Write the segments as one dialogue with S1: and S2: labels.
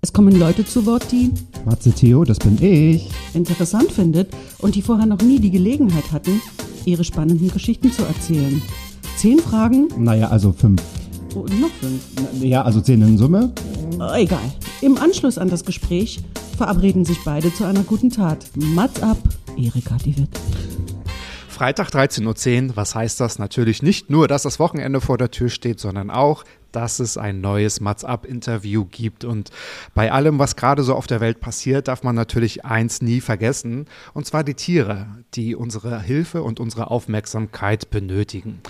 S1: Es kommen Leute zu Wort, die
S2: Matze Theo, das bin ich.
S1: interessant findet und die vorher noch nie die Gelegenheit hatten, ihre spannenden Geschichten zu erzählen. Zehn Fragen
S2: Naja, also fünf.
S1: und noch fünf.
S2: Ja, also zehn in Summe.
S1: Äh, Egal. Im Anschluss an das Gespräch verabreden sich beide zu einer guten Tat. Mats ab, Erika die wird.
S3: Freitag 13.10 Uhr, was heißt das? Natürlich nicht nur, dass das Wochenende vor der Tür steht, sondern auch, dass es ein neues Mats Up Interview gibt. Und bei allem, was gerade so auf der Welt passiert, darf man natürlich eins nie vergessen, und zwar die Tiere, die unsere Hilfe und unsere Aufmerksamkeit benötigen.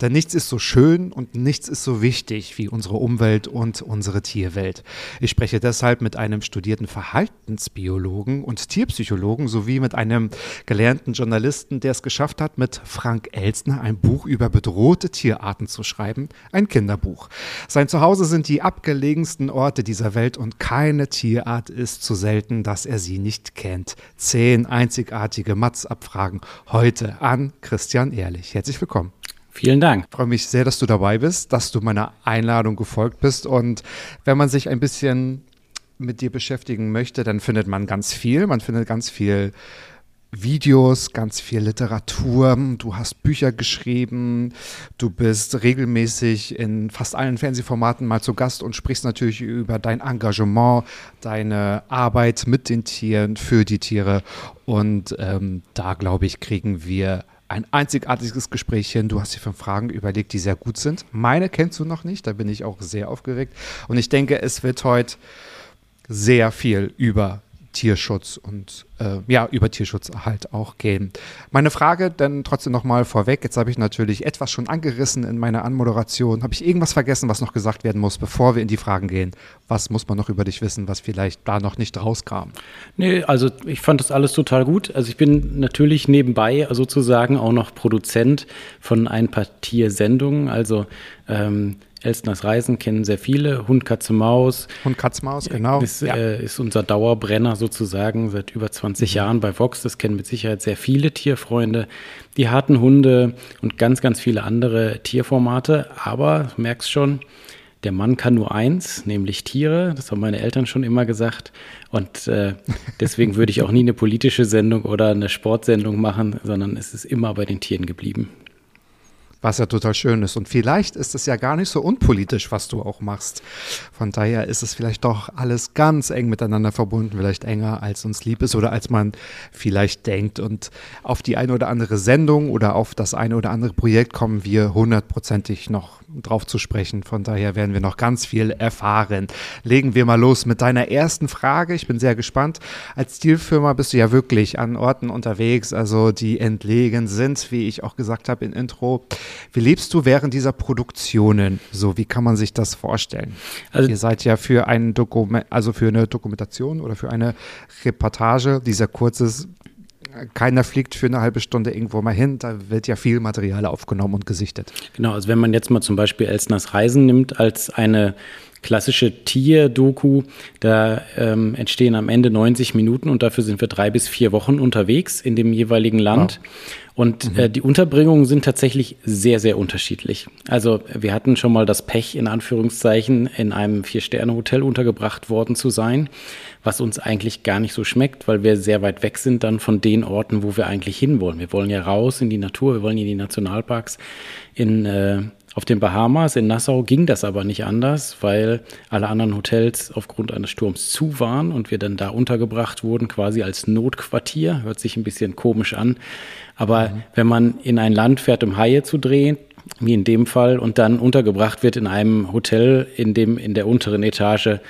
S3: Denn nichts ist so schön und nichts ist so wichtig wie unsere Umwelt und unsere Tierwelt. Ich spreche deshalb mit einem studierten Verhaltensbiologen und Tierpsychologen sowie mit einem gelernten Journalisten, der es geschafft hat, mit Frank Elstner ein Buch über bedrohte Tierarten zu schreiben, ein Kinderbuch. Sein Zuhause sind die abgelegensten Orte dieser Welt und keine Tierart ist zu selten, dass er sie nicht kennt. Zehn einzigartige Matz-Abfragen heute an Christian Ehrlich. Herzlich willkommen.
S4: Vielen Dank.
S3: Ich freue mich sehr, dass du dabei bist, dass du meiner Einladung gefolgt bist. Und wenn man sich ein bisschen mit dir beschäftigen möchte, dann findet man ganz viel. Man findet ganz viel Videos, ganz viel Literatur. Du hast Bücher geschrieben. Du bist regelmäßig in fast allen Fernsehformaten mal zu Gast und sprichst natürlich über dein Engagement, deine Arbeit mit den Tieren, für die Tiere. Und ähm, da, glaube ich, kriegen wir ein einzigartiges Gespräch hin. Du hast dir fünf Fragen überlegt, die sehr gut sind. Meine kennst du noch nicht, da bin ich auch sehr aufgeregt. Und ich denke, es wird heute sehr viel über Tierschutz und äh, ja, über Tierschutz halt auch gehen. Meine Frage dann trotzdem nochmal vorweg. Jetzt habe ich natürlich etwas schon angerissen in meiner Anmoderation. Habe ich irgendwas vergessen, was noch gesagt werden muss, bevor wir in die Fragen gehen? Was muss man noch über dich wissen, was vielleicht da noch nicht rauskam?
S4: Nee, also ich fand das alles total gut. Also ich bin natürlich nebenbei sozusagen auch noch Produzent von ein paar Tiersendungen. Also ähm, Elstners Reisen kennen sehr viele. Hund, Katze, Maus.
S3: Hund, Katze, Maus, genau.
S4: Ist,
S3: Ja.
S4: äh, ist unser Dauerbrenner sozusagen seit über 20 Jahren bei Vox. Das kennen mit Sicherheit sehr viele Tierfreunde. Die harten Hunde und ganz, ganz viele andere Tierformate. Aber du merkst schon, der Mann kann nur eins, nämlich Tiere. Das haben meine Eltern schon immer gesagt. Und äh, deswegen würde ich auch nie eine politische Sendung oder eine Sportsendung machen, sondern es ist immer bei den Tieren geblieben.
S3: Was ja total schön ist. Und vielleicht ist es ja gar nicht so unpolitisch, was du auch machst. Von daher ist es vielleicht doch alles ganz eng miteinander verbunden, vielleicht enger als uns lieb ist oder als man vielleicht denkt. Und auf die eine oder andere Sendung oder auf das eine oder andere Projekt kommen wir hundertprozentig noch drauf zu sprechen. Von daher werden wir noch ganz viel erfahren. Legen wir mal los mit deiner ersten Frage. Ich bin sehr gespannt. Als Stilfirma bist du ja wirklich an Orten unterwegs, also die entlegen sind, wie ich auch gesagt habe in Intro. Wie lebst du während dieser Produktionen? So, wie kann man sich das vorstellen?
S4: Also-
S3: Ihr seid ja für ein Dokument, also für eine Dokumentation oder für eine Reportage, die sehr kurz ist. Keiner fliegt für eine halbe Stunde irgendwo mal hin. Da wird ja viel Material aufgenommen und gesichtet.
S4: Genau, also wenn man jetzt mal zum Beispiel Elsners Reisen nimmt als eine klassische Tier-Doku, da ähm, entstehen am Ende 90 Minuten und dafür sind wir drei bis vier Wochen unterwegs in dem jeweiligen Land. Und äh, die Unterbringungen sind tatsächlich sehr, sehr unterschiedlich. Also wir hatten schon mal das Pech, in Anführungszeichen, in einem Vier-Sterne-Hotel untergebracht worden zu sein, was uns eigentlich gar nicht so schmeckt, weil wir sehr weit weg sind dann von den Orten, wo wir eigentlich hinwollen. Wir wollen ja raus in die Natur, wir wollen in die Nationalparks. In, äh, auf den Bahamas, in Nassau, ging das aber nicht anders, weil alle anderen Hotels aufgrund eines Sturms zu waren und wir dann da untergebracht wurden, quasi als Notquartier. Hört sich ein bisschen komisch an. Aber wenn man in ein Land fährt, um Haie zu drehen, wie in dem Fall, und dann untergebracht wird in einem Hotel, in dem in der unteren Etage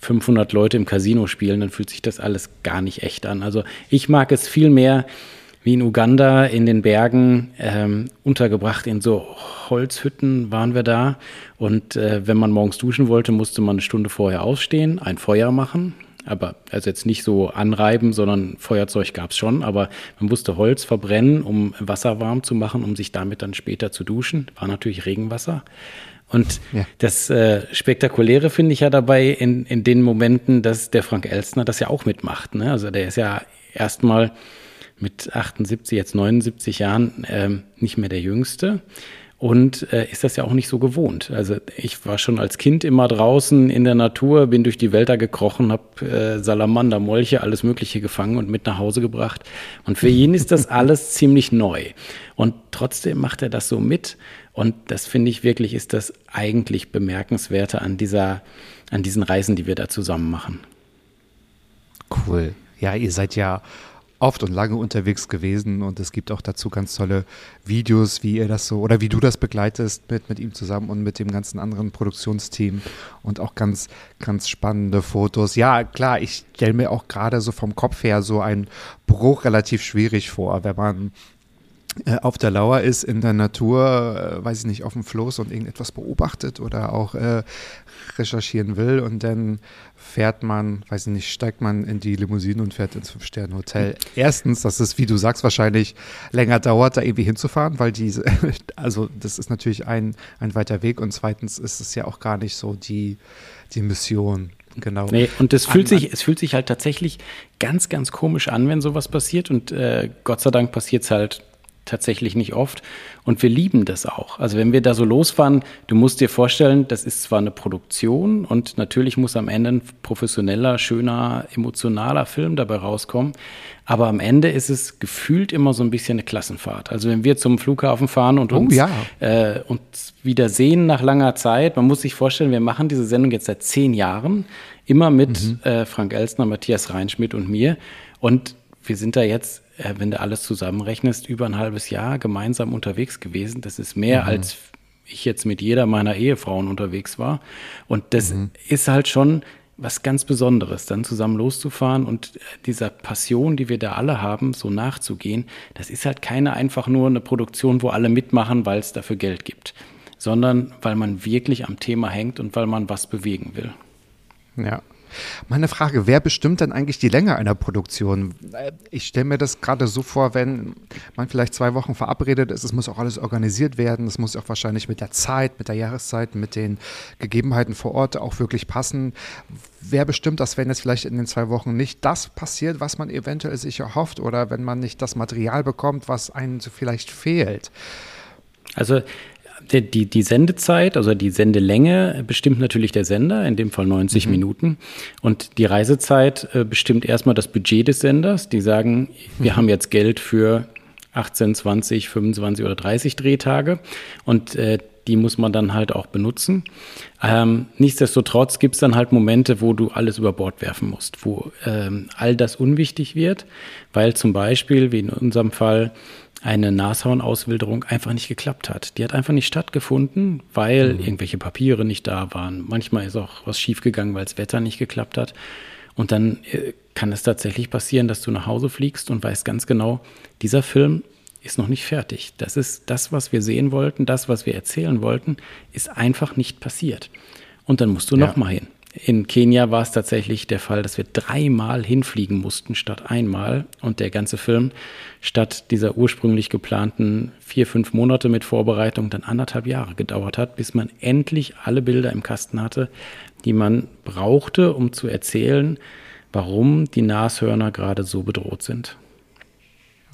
S4: 500 Leute im Casino spielen, dann fühlt sich das alles gar nicht echt an. Also ich mag es viel mehr wie in Uganda in den Bergen ähm, untergebracht in so Holzhütten waren wir da und äh, wenn man morgens duschen wollte, musste man eine Stunde vorher aufstehen, ein Feuer machen aber also jetzt nicht so anreiben, sondern Feuerzeug gab es schon, aber man musste Holz verbrennen, um Wasser warm zu machen, um sich damit dann später zu duschen. War natürlich Regenwasser. Und ja. das äh, Spektakuläre finde ich ja dabei in, in den Momenten, dass der Frank Elstner das ja auch mitmacht. Ne? Also der ist ja erstmal mit 78, jetzt 79 Jahren ähm, nicht mehr der Jüngste und äh, ist das ja auch nicht so gewohnt. Also ich war schon als Kind immer draußen in der Natur, bin durch die Wälder gekrochen, habe äh, Salamander, Molche, alles Mögliche gefangen und mit nach Hause gebracht. Und für ihn ist das alles ziemlich neu. Und trotzdem macht er das so mit. Und das finde ich wirklich ist das eigentlich bemerkenswerte an dieser, an diesen Reisen, die wir da zusammen machen.
S3: Cool. Ja, ihr seid ja oft und lange unterwegs gewesen und es gibt auch dazu ganz tolle Videos, wie ihr das so oder wie du das begleitest mit, mit ihm zusammen und mit dem ganzen anderen Produktionsteam und auch ganz, ganz spannende Fotos. Ja, klar, ich stelle mir auch gerade so vom Kopf her so einen Bruch relativ schwierig vor, wenn man äh, auf der Lauer ist in der Natur, äh, weiß ich nicht, auf dem Floß und irgendetwas beobachtet oder auch äh, recherchieren will und dann fährt man, weiß ich nicht, steigt man in die Limousine und fährt ins Fünf-Sterne-Hotel. Erstens, dass es, wie du sagst, wahrscheinlich länger dauert, da irgendwie hinzufahren, weil diese, also das ist natürlich ein, ein weiter Weg und zweitens ist es ja auch gar nicht so die, die Mission. Genau.
S4: Nee, und es fühlt, sich, es fühlt sich halt tatsächlich ganz, ganz komisch an, wenn sowas passiert. Und äh, Gott sei Dank passiert es halt tatsächlich nicht oft. Und wir lieben das auch. Also wenn wir da so losfahren, du musst dir vorstellen, das ist zwar eine Produktion und natürlich muss am Ende ein professioneller, schöner, emotionaler Film dabei rauskommen. Aber am Ende ist es gefühlt immer so ein bisschen eine Klassenfahrt. Also wenn wir zum Flughafen fahren und oh uns, ja. äh, uns wieder sehen nach langer Zeit, man muss sich vorstellen, wir machen diese Sendung jetzt seit zehn Jahren, immer mit mhm. äh, Frank Elstner, Matthias Reinschmidt und mir. Und wir sind da jetzt äh, wenn du alles zusammenrechnest, über ein halbes Jahr gemeinsam unterwegs gewesen. Das ist mehr, mhm. als ich jetzt mit jeder meiner Ehefrauen unterwegs war. Und das mhm. ist halt schon was ganz Besonderes, dann zusammen loszufahren und dieser Passion, die wir da alle haben, so nachzugehen. Das ist halt keine einfach nur eine Produktion, wo alle mitmachen, weil es dafür Geld gibt, sondern weil man wirklich am Thema hängt und weil man was bewegen will.
S3: Ja, meine Frage, wer bestimmt denn eigentlich die Länge einer Produktion? Äh, ich stelle mir das gerade so vor, wenn man vielleicht zwei Wochen verabredet ist, es muss auch alles organisiert werden, es muss auch wahrscheinlich mit der Zeit, mit der Jahreszeit, mit den Gegebenheiten vor Ort auch wirklich passen. Wer bestimmt das, wenn jetzt vielleicht in den zwei Wochen nicht das passiert, was man eventuell sich erhofft oder wenn man nicht das Material bekommt, was einem so vielleicht fehlt?
S4: Also die, die, die Sendezeit, also die Sendelänge bestimmt natürlich der Sender, in dem Fall 90 mhm. Minuten. Und die Reisezeit äh, bestimmt erstmal das Budget des Senders. Die sagen, wir mhm. haben jetzt Geld für 18, 20, 25 oder 30 Drehtage. Und äh, die muss man dann halt auch benutzen. Ähm, nichtsdestotrotz gibt es dann halt Momente, wo du alles über Bord werfen musst, wo ähm, all das unwichtig wird, weil zum Beispiel, wie in unserem Fall, eine Nashornauswilderung einfach nicht geklappt hat. Die hat einfach nicht stattgefunden, weil mhm. irgendwelche Papiere nicht da waren. Manchmal ist auch was schiefgegangen, weil das Wetter nicht geklappt hat. Und dann äh, kann es tatsächlich passieren, dass du nach Hause fliegst und weißt ganz genau, dieser Film ist noch nicht fertig. Das ist das, was wir sehen wollten, das, was wir erzählen wollten, ist einfach nicht passiert. Und dann musst du ja. noch mal hin. In Kenia war es tatsächlich der Fall, dass wir dreimal hinfliegen mussten statt einmal und der ganze Film statt dieser ursprünglich geplanten vier, fünf Monate mit Vorbereitung dann anderthalb Jahre gedauert hat, bis man endlich alle Bilder im Kasten hatte, die man brauchte, um zu erzählen, warum die Nashörner gerade so bedroht sind.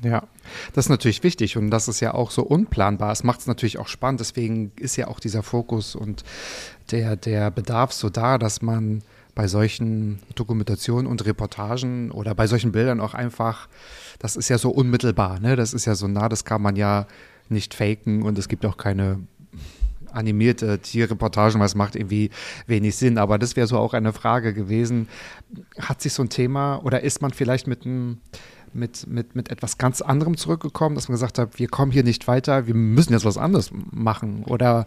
S3: Ja, das ist natürlich wichtig und das ist ja auch so unplanbar. Es macht es natürlich auch spannend, deswegen ist ja auch dieser Fokus und der, der Bedarf so da, dass man bei solchen Dokumentationen und Reportagen oder bei solchen Bildern auch einfach, das ist ja so unmittelbar, ne? Das ist ja so nah, das kann man ja nicht faken und es gibt auch keine animierte Tierreportagen, weil es macht irgendwie wenig Sinn. Aber das wäre so auch eine Frage gewesen. Hat sich so ein Thema oder ist man vielleicht mit einem mit, mit, mit etwas ganz anderem zurückgekommen, dass man gesagt hat, wir kommen hier nicht weiter, wir müssen jetzt was anderes machen? Oder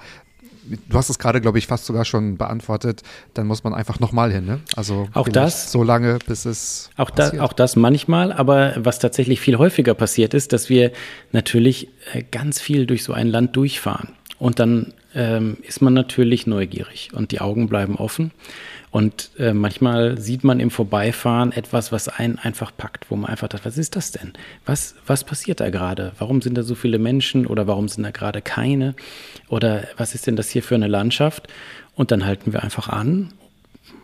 S3: du hast es gerade, glaube ich, fast sogar schon beantwortet, dann muss man einfach nochmal hin. Ne? Also
S4: auch das
S3: so lange, bis es
S4: auch, da, auch das manchmal, aber was tatsächlich viel häufiger passiert ist, dass wir natürlich äh, ganz viel durch so ein Land durchfahren und dann ähm, ist man natürlich neugierig und die Augen bleiben offen Und äh, manchmal sieht man im Vorbeifahren etwas, was einen einfach packt, wo man einfach sagt, was ist das denn? Was, was passiert da gerade? Warum sind da so viele Menschen oder warum sind da gerade keine? Oder was ist denn das hier für eine Landschaft? Und dann halten wir einfach an.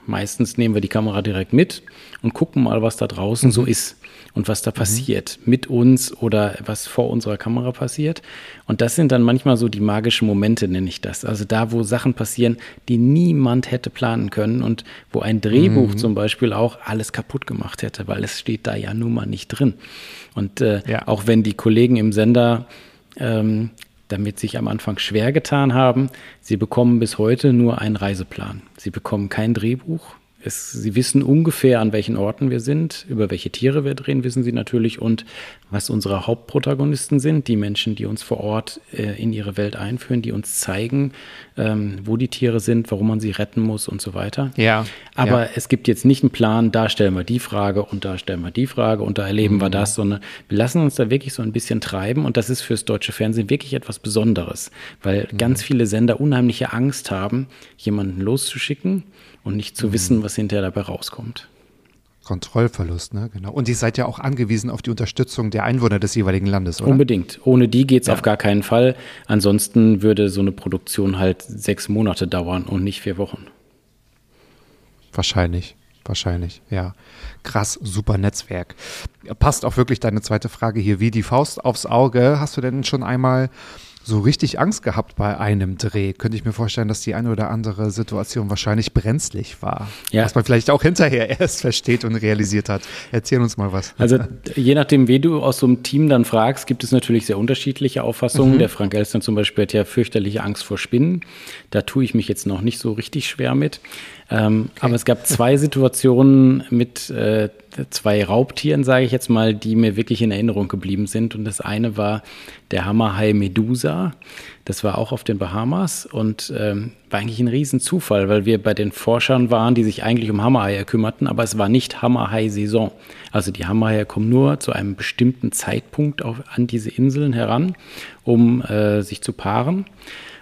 S4: Meistens nehmen wir die Kamera direkt mit und gucken mal, was da draußen mhm. so ist und was da mhm. passiert mit uns oder was vor unserer Kamera passiert. Und das sind dann manchmal so die magischen Momente, nenne ich das. Also da, wo Sachen passieren, die niemand hätte planen können und wo ein Drehbuch mhm. zum Beispiel auch alles kaputt gemacht hätte, weil es steht da ja nun mal nicht drin. Und äh, ja. auch wenn die Kollegen im Sender ähm, damit sich am Anfang schwer getan haben, sie bekommen bis heute nur einen Reiseplan. Sie bekommen kein Drehbuch, es, sie wissen ungefähr, an welchen Orten wir sind, über welche Tiere wir drehen, wissen sie natürlich und was unsere Hauptprotagonisten sind, die Menschen, die uns vor Ort äh, in ihre Welt einführen, die uns zeigen, ähm, wo die Tiere sind, warum man sie retten muss und so weiter.
S3: Ja.
S4: Aber
S3: ja.
S4: es gibt jetzt nicht einen Plan, da stellen wir die Frage und da stellen wir die Frage und da erleben mhm. wir das, sondern wir lassen uns da wirklich so ein bisschen treiben und das ist fürs deutsche Fernsehen wirklich etwas Besonderes, weil mhm. ganz viele Sender unheimliche Angst haben, jemanden loszuschicken und nicht zu mhm. wissen, was hinterher dabei rauskommt.
S3: Kontrollverlust, ne? Genau. Und ihr seid ja auch angewiesen auf die Unterstützung der Einwohner des jeweiligen Landes, oder?
S4: Unbedingt. Ohne die geht es ja. auf gar keinen Fall. Ansonsten würde so eine Produktion halt sechs Monate dauern und nicht vier Wochen.
S3: Wahrscheinlich. Wahrscheinlich, ja. Krass, super Netzwerk. Passt auch wirklich deine zweite Frage hier wie die Faust aufs Auge. Hast du denn schon einmal so richtig Angst gehabt bei einem Dreh. Könnte ich mir vorstellen, dass die eine oder andere Situation wahrscheinlich brenzlig war. Ja. Was man vielleicht auch hinterher erst versteht und realisiert hat. Erzähl uns mal was.
S4: Also je nachdem, wie du aus so einem Team dann fragst, gibt es natürlich sehr unterschiedliche Auffassungen. Mhm. Der Frank Elstner zum Beispiel hat ja fürchterliche Angst vor Spinnen. Da tue ich mich jetzt noch nicht so richtig schwer mit. Ähm, okay. Aber es gab zwei Situationen mit äh, zwei Raubtieren, sage ich jetzt mal, die mir wirklich in Erinnerung geblieben sind. Und das eine war der Hammerhai Medusa. Das war auch auf den Bahamas und ähm, war eigentlich ein Riesenzufall, weil wir bei den Forschern waren, die sich eigentlich um Hammerhaie kümmerten, aber es war nicht Hammerhai-Saison. Also die Hammerhaie kommen nur zu einem bestimmten Zeitpunkt auf, an diese Inseln heran, um äh, sich zu paaren.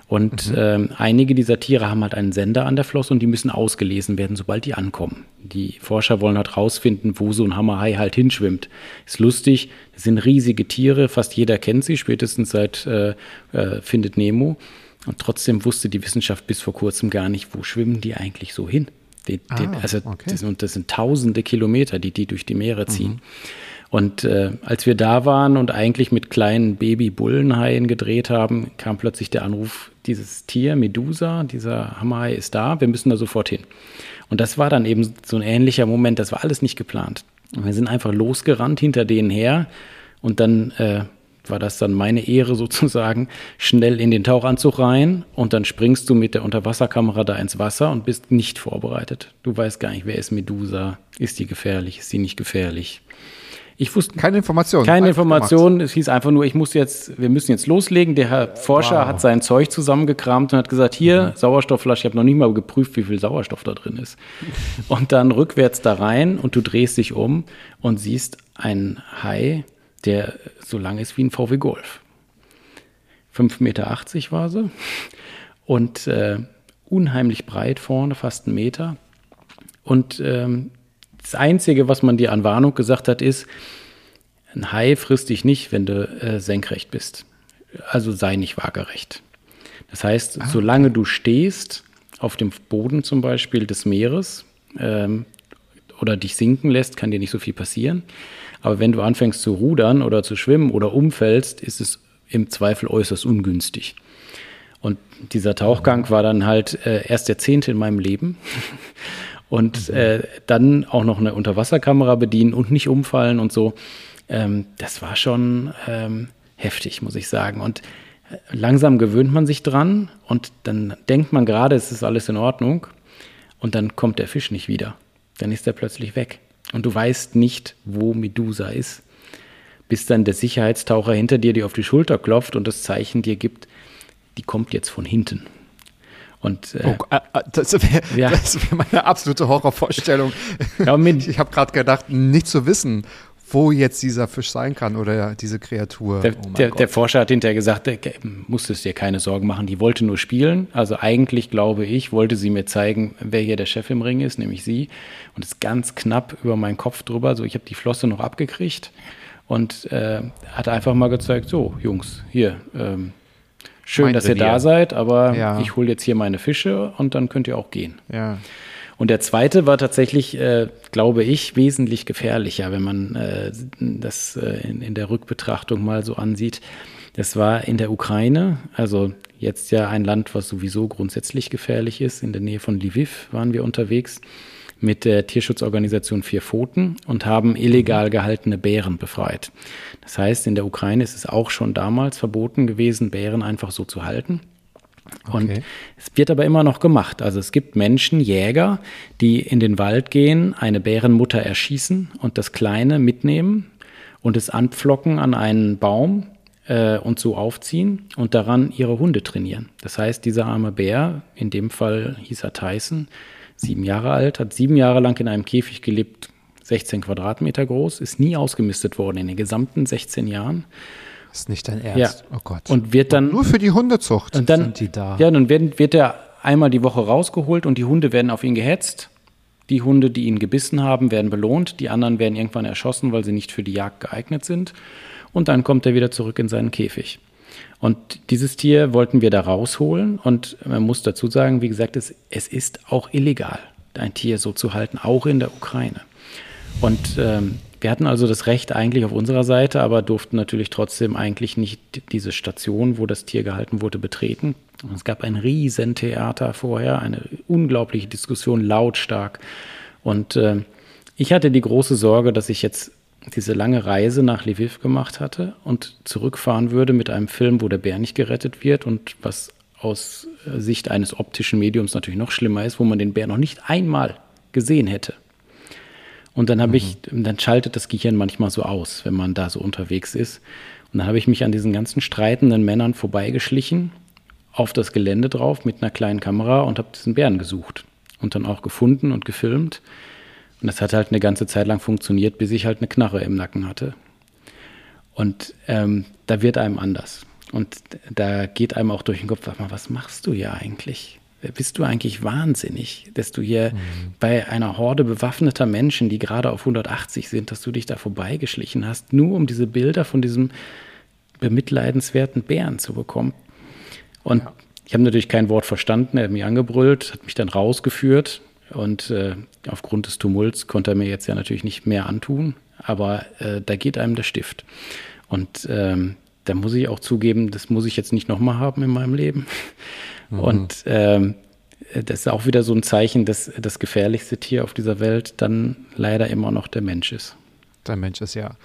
S4: Und mhm. ähm, einige dieser Tiere haben halt einen Sender an der Flosse und die müssen ausgelesen werden, sobald die ankommen. Die Forscher wollen halt rausfinden, wo so ein Hammerhai halt hinschwimmt. Ist lustig, das sind riesige Tiere, fast jeder kennt sie, spätestens seit äh, äh, Findet Nemo. Und trotzdem wusste die Wissenschaft bis vor kurzem gar nicht, wo schwimmen die eigentlich so hin. Die, ah, also okay. das, und das sind tausende Kilometer, die die durch die Meere ziehen. Mhm. Und äh, als wir da waren und eigentlich mit kleinen Baby-Bullenhaien gedreht haben, kam plötzlich der Anruf, dieses Tier, Medusa, dieser Hammerhai ist da, wir müssen da sofort hin. Und das war dann eben so ein ähnlicher Moment, das war alles nicht geplant. Und wir sind einfach losgerannt hinter denen her und dann äh, war das dann meine Ehre sozusagen, schnell in den Tauchanzug rein und dann springst du mit der Unterwasserkamera da ins Wasser und bist nicht vorbereitet. Du weißt gar nicht, wer ist Medusa, ist die gefährlich, ist sie nicht gefährlich. Ich wusste
S3: keine Information.
S4: Keine Information. Es hieß einfach nur, ich muss jetzt, wir müssen jetzt loslegen. Der Herr Forscher wow. hat sein Zeug zusammengekramt und hat gesagt, hier, mhm. Sauerstoffflasche, ich habe noch nicht mal geprüft, wie viel Sauerstoff da drin ist. und dann rückwärts da rein und du drehst dich um und siehst einen Hai, der so lang ist wie ein VW Golf. 5,80 Meter war sie. Und äh, unheimlich breit vorne, fast einen Meter. Und ähm, das Einzige, was man dir an Warnung gesagt hat, ist, ein Hai frisst dich nicht, wenn du äh, senkrecht bist. Also sei nicht waagerecht. Das heißt, ah, solange du stehst, auf dem Boden zum Beispiel des Meeres ähm, oder dich sinken lässt, kann dir nicht so viel passieren. Aber wenn du anfängst zu rudern oder zu schwimmen oder umfällst, ist es im Zweifel äußerst ungünstig. Und dieser Tauchgang war dann halt äh, erst der zehnte in meinem Leben. Und äh, dann auch noch eine Unterwasserkamera bedienen und nicht umfallen und so. Ähm, das war schon ähm, heftig, muss ich sagen. Und äh, langsam gewöhnt man sich dran und dann denkt man gerade, es ist alles in Ordnung und dann kommt der Fisch nicht wieder. Dann ist er plötzlich weg und du weißt nicht, wo Medusa ist, bis dann der Sicherheitstaucher hinter dir dir auf die Schulter klopft und das Zeichen dir gibt, die kommt jetzt von hinten. Und, äh, oh, äh,
S3: äh das wäre ja. wär meine absolute Horrorvorstellung. Ja, ich habe gerade gedacht, nicht zu wissen, wo jetzt dieser Fisch sein kann oder diese Kreatur.
S4: Der,
S3: oh
S4: der, der, Forscher hat hinterher gesagt, der musstest dir keine Sorgen machen, die wollte nur spielen. Also eigentlich, glaube ich, wollte sie mir zeigen, wer hier der Chef im Ring ist, nämlich sie. Und ist ganz knapp über meinen Kopf drüber. So, ich habe die Flosse noch abgekriegt und äh, hat einfach mal gezeigt, so, Jungs, hier, ähm, schön, dass Revier. ihr da seid, aber ja. ich hole jetzt hier meine Fische und dann könnt ihr auch gehen.
S3: Ja.
S4: Und der zweite war tatsächlich, äh, glaube ich, wesentlich gefährlicher, wenn man äh, das äh, in, in, der Rückbetrachtung mal so ansieht. Das war in der Ukraine, also jetzt ja ein Land, was sowieso grundsätzlich gefährlich ist. In der Nähe von Lviv waren wir unterwegs mit der Tierschutzorganisation Vier Pfoten und haben illegal gehaltene Bären befreit. Das heißt, in der Ukraine ist es auch schon damals verboten gewesen, Bären einfach so zu halten. Und okay. es wird aber immer noch gemacht. Also es gibt Menschen, Jäger, die in den Wald gehen, eine Bärenmutter erschießen und das Kleine mitnehmen und es anpflocken an einen Baum äh, und so aufziehen und daran ihre Hunde trainieren. Das heißt, dieser arme Bär, in dem Fall hieß er Tyson, sieben Jahre alt, hat sieben Jahre lang in einem Käfig gelebt, 16 Quadratmeter groß, ist nie ausgemistet worden in den gesamten 16 Jahren
S3: das ist nicht dein Ernst.
S4: Ja. Oh Gott. Und wird dann. Und
S3: nur für die Hundezucht
S4: und dann, sind die da. Ja, dann wird, wird er einmal die Woche rausgeholt und die Hunde werden auf ihn gehetzt. Die Hunde, die ihn gebissen haben, werden belohnt. Die anderen werden irgendwann erschossen, weil sie nicht für die Jagd geeignet sind. Und dann kommt er wieder zurück in seinen Käfig. Und dieses Tier wollten wir da rausholen. Und man muss dazu sagen, wie gesagt, es, es ist auch illegal, ein Tier so zu halten, auch in der Ukraine. Und ähm, wir hatten also das Recht eigentlich auf unserer Seite, aber durften natürlich trotzdem eigentlich nicht diese Station, wo das Tier gehalten wurde, betreten. Und es gab ein Riesentheater vorher, eine unglaubliche Diskussion, lautstark. Und äh, ich hatte die große Sorge, dass ich jetzt diese lange Reise nach Lviv gemacht hatte und zurückfahren würde mit einem Film, wo der Bär nicht gerettet wird und was aus Sicht eines optischen Mediums natürlich noch schlimmer ist, wo man den Bär noch nicht einmal gesehen hätte. Und dann habe mhm. ich, dann schaltet das Gehirn manchmal so aus, wenn man da so unterwegs ist. Und dann habe ich mich an diesen ganzen streitenden Männern vorbeigeschlichen, auf das Gelände drauf mit einer kleinen Kamera und habe diesen Bären gesucht. Und dann auch gefunden und gefilmt. Und das hat halt eine ganze Zeit lang funktioniert, bis ich halt eine Knarre im Nacken hatte. Und ähm, da wird einem anders. Und da geht einem auch durch den Kopf, mal, was machst du hier eigentlich? bist du eigentlich wahnsinnig, dass du hier mhm. bei einer Horde bewaffneter Menschen, die gerade auf 180 sind, dass du dich da vorbeigeschlichen hast, nur um diese Bilder von diesem bemitleidenswerten Bären zu bekommen. Und ja. ich habe natürlich kein Wort verstanden, er hat mich angebrüllt, hat mich dann rausgeführt und äh, aufgrund des Tumults konnte er mir jetzt ja natürlich nicht mehr antun, aber äh, da geht einem der Stift. Und ähm, da muss ich auch zugeben, das muss ich jetzt nicht nochmal haben in meinem Leben. Mhm. Und ähm, das ist auch wieder so ein Zeichen, dass das gefährlichste Tier auf dieser Welt dann leider immer noch der Mensch ist.
S3: Der Mensch ist ja.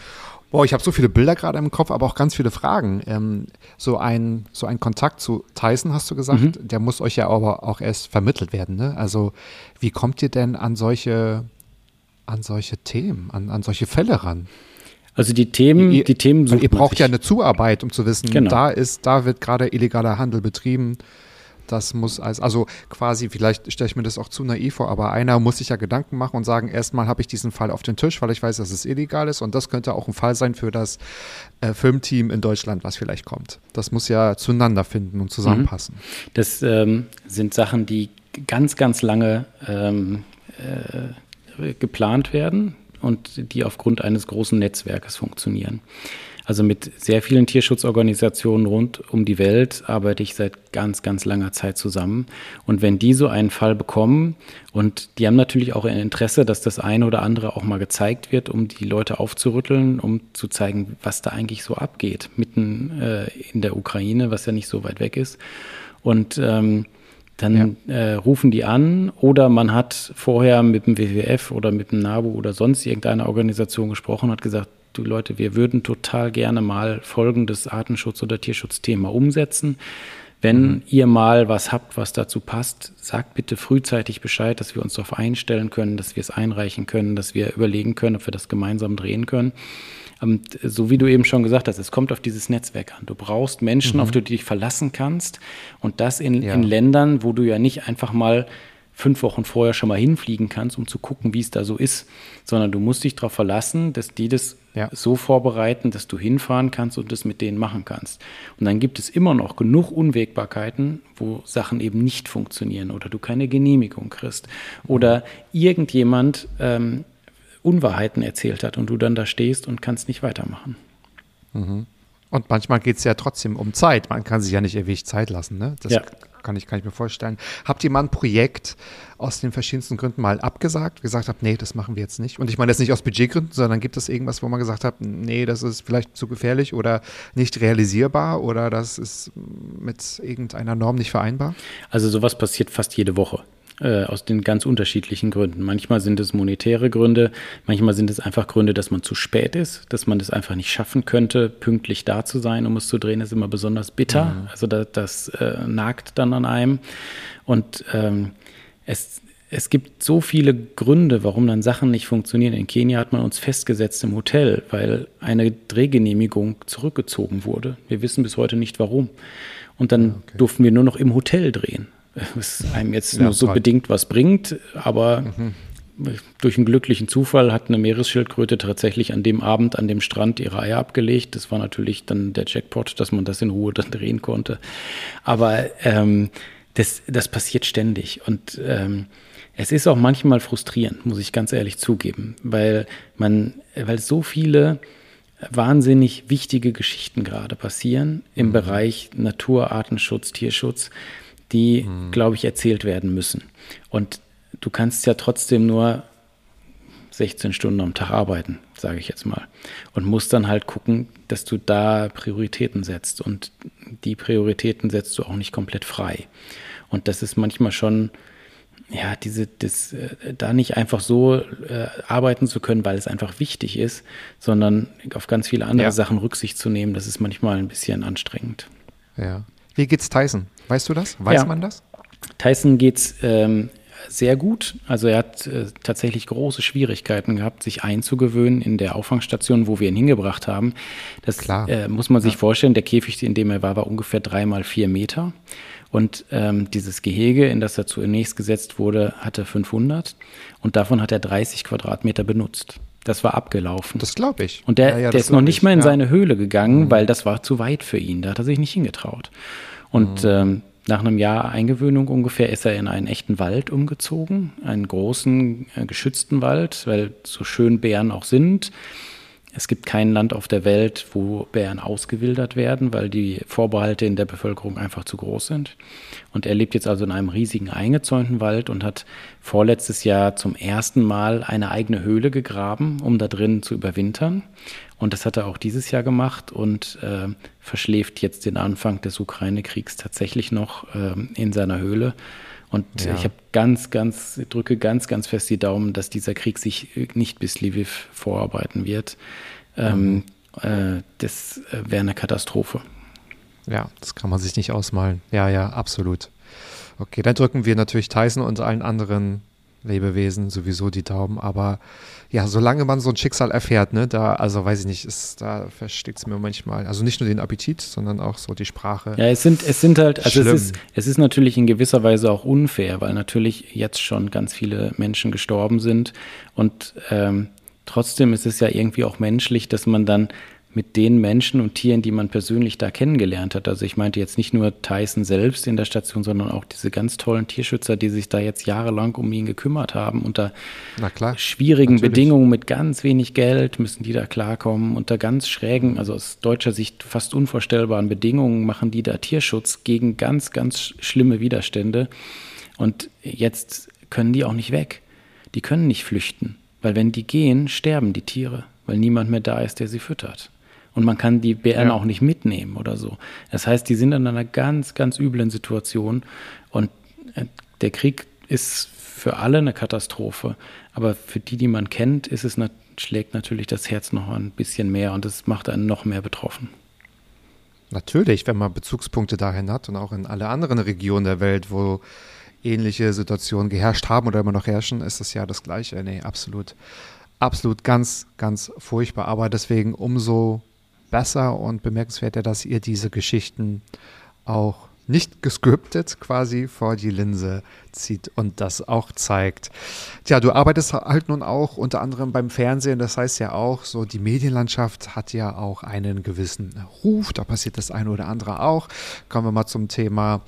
S3: Boah, ich habe so viele Bilder gerade im Kopf, aber auch ganz viele Fragen. Ähm, so, ein, so ein Kontakt zu Tyson, hast du gesagt, mhm. der muss euch ja aber auch erst vermittelt werden. Ne? Also, wie kommt ihr denn an solche, an solche Themen, an, an solche Fälle ran?
S4: Also die Themen, ihr, die Themen
S3: sucht Ihr braucht ja eine Zuarbeit, um zu wissen, genau. da ist, da wird gerade illegaler Handel betrieben das muss als, also quasi, vielleicht stelle ich mir das auch zu naiv vor, aber einer muss sich ja Gedanken machen und sagen, erstmal habe ich diesen Fall auf den Tisch, weil ich weiß, dass es illegal ist und das könnte auch ein Fall sein für das äh, Filmteam in Deutschland, was vielleicht kommt. Das muss ja zueinander finden und zusammenpassen.
S4: Mhm. Das ähm, sind Sachen, die ganz, ganz lange ähm, äh, geplant werden und die aufgrund eines großen Netzwerkes funktionieren. Also mit sehr vielen Tierschutzorganisationen rund um die Welt arbeite ich seit ganz, ganz langer Zeit zusammen. Und wenn die so einen Fall bekommen, und die haben natürlich auch ein Interesse, dass das eine oder andere auch mal gezeigt wird, um die Leute aufzurütteln, um zu zeigen, was da eigentlich so abgeht, mitten äh, in der Ukraine, was ja nicht so weit weg ist. Und ähm, dann ja. äh, rufen die an oder man hat vorher mit dem WWF oder mit dem NABU oder sonst irgendeiner Organisation gesprochen und hat gesagt, du Leute, wir würden total gerne mal folgendes Artenschutz- oder Tierschutzthema umsetzen. Wenn mhm. ihr mal was habt, was dazu passt, sagt bitte frühzeitig Bescheid, dass wir uns darauf einstellen können, dass wir es einreichen können, dass wir überlegen können, ob wir das gemeinsam drehen können. Und so wie du eben schon gesagt hast, es kommt auf dieses Netzwerk an. Du brauchst Menschen, mhm. auf die du dich verlassen kannst. Und das in, ja. in Ländern, wo du ja nicht einfach mal fünf Wochen vorher schon mal hinfliegen kannst, um zu gucken, wie es da so ist, sondern du musst dich darauf verlassen, dass die das
S3: Ja.
S4: so vorbereiten, dass du hinfahren kannst und das mit denen machen kannst. Und dann gibt es immer noch genug Unwägbarkeiten, wo Sachen eben nicht funktionieren oder du keine Genehmigung kriegst oder irgendjemand ähm, Unwahrheiten erzählt hat und du dann da stehst und kannst nicht weitermachen.
S3: Und manchmal geht es ja trotzdem um Zeit. Man kann sich ja nicht ewig Zeit lassen. Ne? Das
S4: Ja.
S3: Kann, ich, kann ich mir vorstellen. Habt ihr mal ein Projekt aus den verschiedensten Gründen mal abgesagt, gesagt habt, nee, das machen wir jetzt nicht? Und ich meine jetzt nicht aus Budgetgründen, sondern gibt es irgendwas, wo man gesagt hat, nee, das ist vielleicht zu gefährlich oder nicht realisierbar oder das ist mit irgendeiner Norm nicht vereinbar?
S4: Also sowas passiert fast jede Woche. Äh, aus den ganz unterschiedlichen Gründen. Manchmal sind es monetäre Gründe, manchmal sind es einfach Gründe, dass man zu spät ist, dass man es einfach nicht schaffen könnte, pünktlich da zu sein, um es zu drehen, ist immer besonders bitter. Also das, das äh, nagt dann an einem. Und ähm, es, es gibt so viele Gründe, warum dann Sachen nicht funktionieren. In Kenia hat man uns festgesetzt im Hotel, weil eine Drehgenehmigung zurückgezogen wurde. Wir wissen bis heute nicht warum. Und dann durften wir nur noch im Hotel drehen. Was einem jetzt
S3: Ja,
S4: nur so
S3: toll.
S4: bedingt was bringt, aber durch einen glücklichen Zufall hat eine Meeresschildkröte tatsächlich an dem Abend an dem Strand ihre Eier abgelegt. Das war natürlich dann der Jackpot, dass man das in Ruhe dann drehen konnte. Aber ähm, das, das passiert ständig und ähm, es ist auch manchmal frustrierend, muss ich ganz ehrlich zugeben, weil man, weil so viele wahnsinnig wichtige Geschichten gerade passieren im Bereich Natur, Artenschutz, Tierschutz, die, glaube ich, erzählt werden müssen. Und du kannst ja trotzdem nur 16 Stunden am Tag arbeiten, sage ich jetzt mal. Und musst dann halt gucken, dass du da Prioritäten setzt. Und die Prioritäten setzt du auch nicht komplett frei. Und das ist manchmal schon, ja, diese, das, äh, da nicht einfach so äh, arbeiten zu können, weil es einfach wichtig ist, sondern auf ganz viele andere
S3: Ja.
S4: Sachen Rücksicht zu nehmen, das ist manchmal ein bisschen anstrengend.
S3: Ja. Wie geht's Tyson? Weißt du das? Weiß
S4: Ja.
S3: man das?
S4: Tyson geht's ähm, sehr gut. Also er hat äh, tatsächlich große Schwierigkeiten gehabt, sich einzugewöhnen in der Auffangstation, wo wir ihn hingebracht haben. Das
S3: Klar.
S4: Äh, muss man sich vorstellen. Der Käfig, in dem er war, war ungefähr drei mal vier Meter. Und ähm, dieses Gehege, in das er zunächst gesetzt wurde, hatte 500. Und davon hat er 30 Quadratmeter benutzt. Das war abgelaufen.
S3: Das glaube ich.
S4: Und der,
S3: Ja, ja,
S4: der ist noch nicht
S3: ich.
S4: mal in
S3: Ja. Mhm.
S4: seine Höhle gegangen, weil das war zu weit für ihn. Da hat er sich nicht hingetraut. Und
S3: Mhm.
S4: ähm, nach einem Jahr Eingewöhnung ungefähr ist er in einen echten Wald umgezogen, einen großen, äh, geschützten Wald, weil so schön Bären auch sind. Es gibt kein Land auf der Welt, wo Bären ausgewildert werden, weil die Vorbehalte in der Bevölkerung einfach zu groß sind. Und er lebt jetzt also in einem riesigen eingezäunten Wald und hat vorletztes Jahr zum ersten Mal eine eigene Höhle gegraben, um da drin zu überwintern. Und das hat er auch dieses Jahr gemacht und äh, verschläft jetzt den Anfang des Ukraine-Kriegs tatsächlich noch ähm, in seiner Höhle. Und
S3: Ja.
S4: ich habe ganz, ganz, drücke ganz, ganz fest die Daumen, dass dieser Krieg sich nicht bis Lviv vorarbeiten wird. Ähm, äh, das äh, wäre eine Katastrophe.
S3: Ja, das kann man sich nicht ausmalen. Ja, ja, absolut. Okay, dann drücken wir natürlich Tyson und allen anderen Lebewesen sowieso die Daumen. Aber ja, solange man so ein Schicksal erfährt, ne, da, also weiß ich nicht, ist, da versteht es mir manchmal, also nicht nur den Appetit, sondern auch so die Sprache.
S4: Ja, es sind, es sind halt, also es ist, es ist natürlich in gewisser Weise auch unfair, weil natürlich jetzt schon ganz viele Menschen gestorben sind und ähm, trotzdem ist es ja irgendwie auch menschlich, dass man dann mit den Menschen und Tieren, die man persönlich da kennengelernt hat. Also ich meinte jetzt nicht nur Tyson selbst in der Station, sondern auch diese ganz tollen Tierschützer, die sich da jetzt jahrelang um ihn gekümmert haben, unter
S3: klar.
S4: schwierigen
S3: natürlich.
S4: Bedingungen mit ganz wenig Geld müssen die da klarkommen. Unter ganz schrägen, also aus deutscher Sicht fast unvorstellbaren Bedingungen machen die da Tierschutz gegen ganz, ganz sch- schlimme Widerstände. Und jetzt können die auch nicht weg. Die können nicht flüchten, weil wenn die gehen, sterben die Tiere, weil niemand mehr da ist, der sie füttert. Und man kann die Bären
S3: Ja.
S4: auch nicht mitnehmen oder so. Das heißt, die sind in einer ganz, ganz üblen Situation. Und äh, der Krieg ist für alle eine Katastrophe. Aber für die, die man kennt, ist es schlägt natürlich das Herz noch ein bisschen mehr und es macht einen noch mehr betroffen.
S3: Natürlich, wenn man Bezugspunkte dahin hat und auch in alle anderen Regionen der Welt, wo ähnliche Situationen geherrscht haben oder immer noch herrschen, ist das ja das Gleiche. Nee, absolut. Absolut ganz, ganz furchtbar. Aber deswegen umso besser und bemerkenswerter, dass ihr diese Geschichten auch nicht gescriptet quasi vor die Linse zieht und das auch zeigt. Tja, du arbeitest halt nun auch unter anderem beim Fernsehen, das heißt ja auch, so die Medienlandschaft hat ja auch einen gewissen Ruf, da passiert das eine oder andere auch. Kommen wir mal zum Thema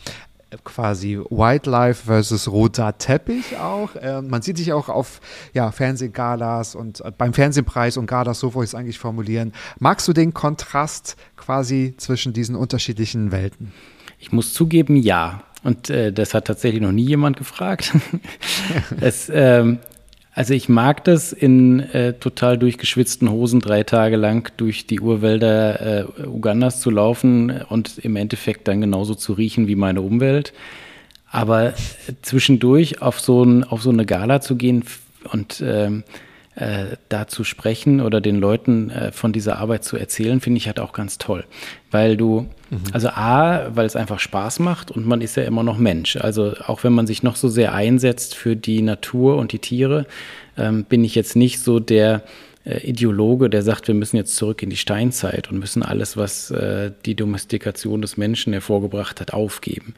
S3: quasi Wildlife versus roter Teppich auch. Äh, man sieht sich auch auf ja, Fernsehgalas und äh, beim Fernsehpreis und Galas, so wollte ich es eigentlich formulieren. Magst du den Kontrast quasi zwischen diesen unterschiedlichen Welten?
S4: Ich muss zugeben, ja. Und äh, das hat tatsächlich noch nie jemand gefragt. es, ähm, also ich mag das, in äh, total durchgeschwitzten Hosen drei Tage lang durch die Urwälder äh, Ugandas zu laufen und im Endeffekt dann genauso zu riechen wie meine Umwelt. Aber zwischendurch auf so, ein, auf so eine Gala zu gehen und ähm, äh, da zu sprechen oder den Leuten äh, von dieser Arbeit zu erzählen, finde ich halt auch ganz toll. Weil du, mhm. also A, weil es einfach Spaß macht und man ist ja immer noch Mensch. Also auch wenn man sich noch so sehr einsetzt für die Natur und die Tiere, ähm, bin ich jetzt nicht so der äh, Ideologe, der sagt, wir müssen jetzt zurück in die Steinzeit und müssen alles, was äh, die Domestikation des Menschen hervorgebracht hat, aufgeben.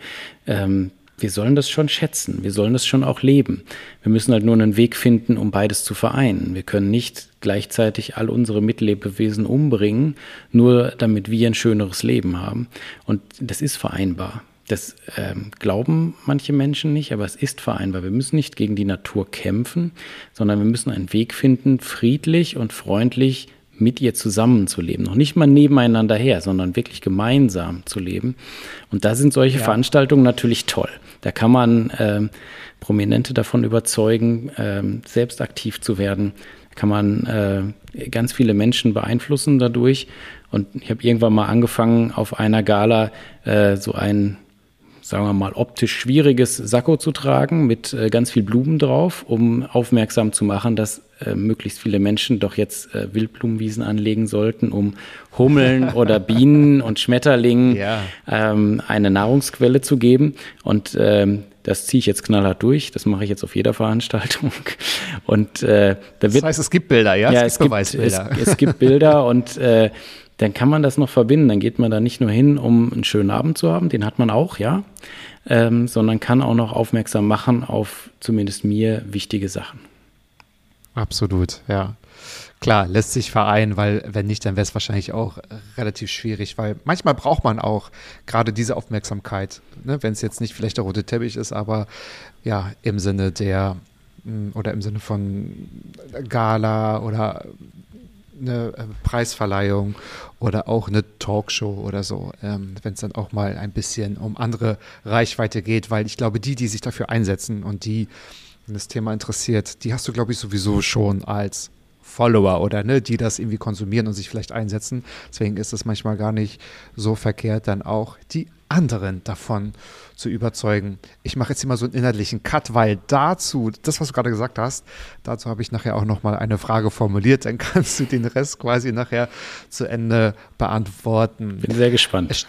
S4: Ähm, wir sollen das schon schätzen, wir sollen das schon auch leben. Wir müssen halt nur einen Weg finden, um beides zu vereinen. Wir können nicht gleichzeitig all unsere Mitlebewesen umbringen, nur damit wir ein schöneres Leben haben. Und das ist vereinbar. Das ähm, glauben manche Menschen nicht, aber es ist vereinbar. Wir müssen nicht gegen die Natur kämpfen, sondern wir müssen einen Weg finden, friedlich und freundlich mit ihr zusammenzuleben. Noch nicht mal nebeneinander her, sondern wirklich gemeinsam zu leben. Und da sind solche ja. Veranstaltungen natürlich toll. Da kann man ähm, Prominente davon überzeugen, ähm, selbst aktiv zu werden. Da kann man äh, ganz viele Menschen beeinflussen dadurch. Und ich habe irgendwann mal angefangen, auf einer Gala äh, so ein sagen wir mal, optisch schwieriges Sakko zu tragen mit äh, ganz viel Blumen drauf, um aufmerksam zu machen, dass äh, möglichst viele Menschen doch jetzt äh, Wildblumenwiesen anlegen sollten, um Hummeln oder Bienen und Schmetterlingen ja. ähm, eine Nahrungsquelle zu geben. Und ähm, das ziehe ich jetzt knallhart durch. Das mache ich jetzt auf jeder Veranstaltung. Und äh, da wird,
S3: das heißt, es gibt Bilder, ja?
S4: ja es, gibt es, gibt, es, es gibt Bilder und äh, dann kann man das noch verbinden. Dann geht man da nicht nur hin, um einen schönen Abend zu haben, den hat man auch, ja, ähm, sondern kann auch noch aufmerksam machen auf zumindest mir wichtige Sachen.
S3: Absolut, ja. Klar, lässt sich vereinen, weil wenn nicht, dann wäre es wahrscheinlich auch relativ schwierig, weil manchmal braucht man auch gerade diese Aufmerksamkeit, ne? wenn es jetzt nicht vielleicht der rote Teppich ist, aber ja, im Sinne der mm, oder im Sinne von Gala oder eine äh, Preisverleihung oder auch eine Talkshow oder so, ähm, wenn es dann auch mal ein bisschen um andere Reichweite geht, weil ich glaube, die, die sich dafür einsetzen und die, wenn das Thema interessiert, die hast du, glaube ich, sowieso schon als Follower oder ne, die das irgendwie konsumieren und sich vielleicht einsetzen. Deswegen ist es manchmal gar nicht so verkehrt, dann auch die anderen davon zu überzeugen. Ich mache jetzt hier mal so einen inhaltlichen Cut, weil dazu, das, was du gerade gesagt hast, dazu habe ich nachher auch nochmal eine Frage formuliert. Dann kannst du den Rest quasi nachher zu Ende beantworten.
S4: Bin sehr gespannt.
S3: Es,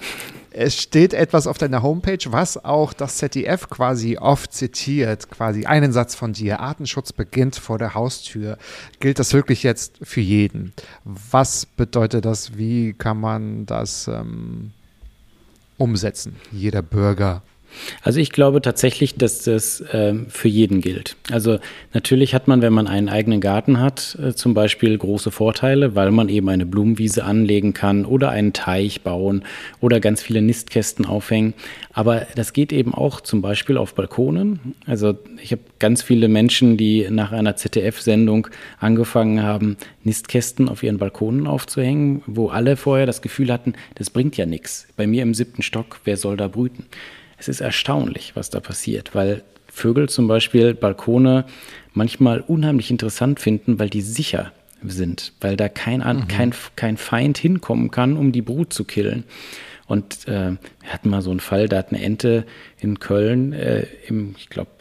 S3: es steht etwas auf deiner Homepage, was auch das ZDF quasi oft zitiert, quasi einen Satz von dir. Artenschutz beginnt vor der Haustür. Gilt das wirklich jetzt für jeden? Was bedeutet das? Wie kann man das ähm, umsetzen, jeder Bürger?
S4: Also ich glaube tatsächlich, dass das ähm, für jeden gilt. Also natürlich hat man, wenn man einen eigenen Garten hat, äh, zum Beispiel große Vorteile, weil man eben eine Blumenwiese anlegen kann oder einen Teich bauen oder ganz viele Nistkästen aufhängen. Aber das geht eben auch zum Beispiel auf Balkonen. Also ich habe ganz viele Menschen, die nach einer ZDF-Sendung angefangen haben, Nistkästen auf ihren Balkonen aufzuhängen, wo alle vorher das Gefühl hatten, das bringt ja nichts. Bei mir im siebten Stock, wer soll da brüten? Es ist erstaunlich, was da passiert, weil Vögel zum Beispiel Balkone manchmal unheimlich interessant finden, weil die sicher sind, weil da kein, mhm. kein, kein Feind hinkommen kann, um die Brut zu killen. Und äh, wir hatten mal so einen Fall, da hat eine Ente in Köln äh, im, ich glaube,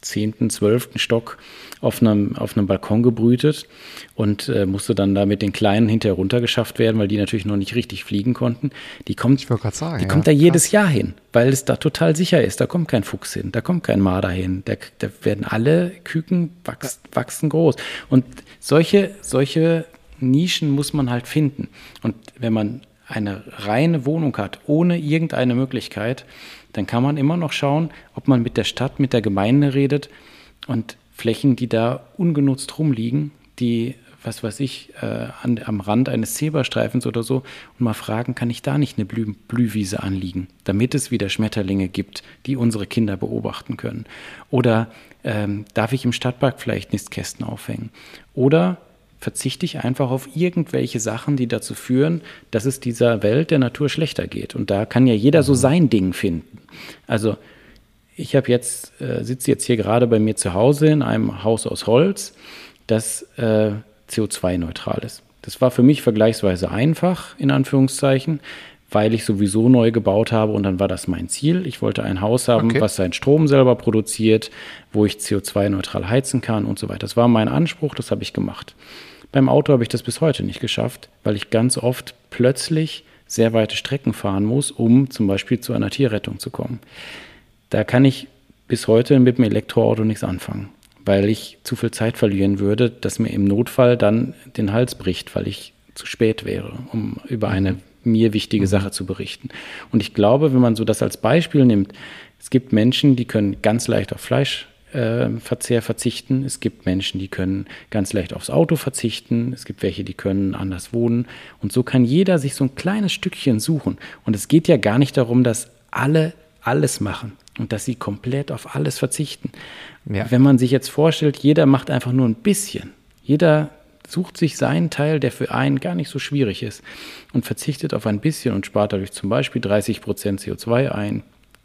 S4: zehnten, zwölften Stock auf einem, auf einem Balkon gebrütet und äh, musste dann da mit den Kleinen hinterher runtergeschafft werden, weil die natürlich noch nicht richtig fliegen konnten. Die kommt,
S3: ich sagen,
S4: die ja, kommt da jedes Jahr hin, weil es da total sicher ist. Da kommt kein Fuchs hin, da kommt kein Marder hin. Da, da werden alle Küken wachs, wachsen groß. Und solche, solche Nischen muss man halt finden. Und wenn man eine reine Wohnung hat, ohne irgendeine Möglichkeit, dann kann man immer noch schauen, ob man mit der Stadt, mit der Gemeinde redet und Flächen, die da ungenutzt rumliegen, die, was weiß ich, äh, an, am Rand eines Zebrastreifens oder so, und mal fragen, kann ich da nicht eine Blü Blühwiese anliegen, damit es wieder Schmetterlinge gibt, die unsere Kinder beobachten können? Oder ähm, darf ich im Stadtpark vielleicht Nistkästen aufhängen? Oder verzichte ich einfach auf irgendwelche Sachen, die dazu führen, dass es dieser Welt der Natur schlechter geht. Und da kann ja jeder so sein Ding finden. Also ich habe jetzt, äh, sitze jetzt hier gerade bei mir zu Hause in einem Haus aus Holz, das äh, CO2-neutral ist. Das war für mich vergleichsweise einfach, in Anführungszeichen, weil ich sowieso neu gebaut habe und dann war das mein Ziel. Ich wollte ein Haus haben, okay. was seinen Strom selber produziert, wo ich CO2-neutral heizen kann und so weiter. Das war mein Anspruch, das habe ich gemacht. Beim Auto habe ich das bis heute nicht geschafft, weil ich ganz oft plötzlich sehr weite Strecken fahren muss, um zum Beispiel zu einer Tierrettung zu kommen. Da kann ich bis heute mit dem Elektroauto nichts anfangen, weil ich zu viel Zeit verlieren würde, dass mir im Notfall dann den Hals bricht, weil ich zu spät wäre, um über eine mir wichtige mhm. Sache zu berichten. Und ich glaube, wenn man so das als Beispiel nimmt, es gibt Menschen, die können ganz leicht auf Fleischverzehr äh, verzichten. Es gibt Menschen, die können ganz leicht aufs Auto verzichten. Es gibt welche, die können anders wohnen. Und so kann jeder sich so ein kleines Stückchen suchen. Und es geht ja gar nicht darum, dass alle alles machen und dass sie komplett auf alles verzichten. Ja. Wenn man sich jetzt vorstellt, jeder macht einfach nur ein bisschen. Jeder sucht sich seinen Teil, der für einen gar nicht so schwierig ist und verzichtet auf ein bisschen und spart dadurch zum Beispiel 30 Prozent CO2 ein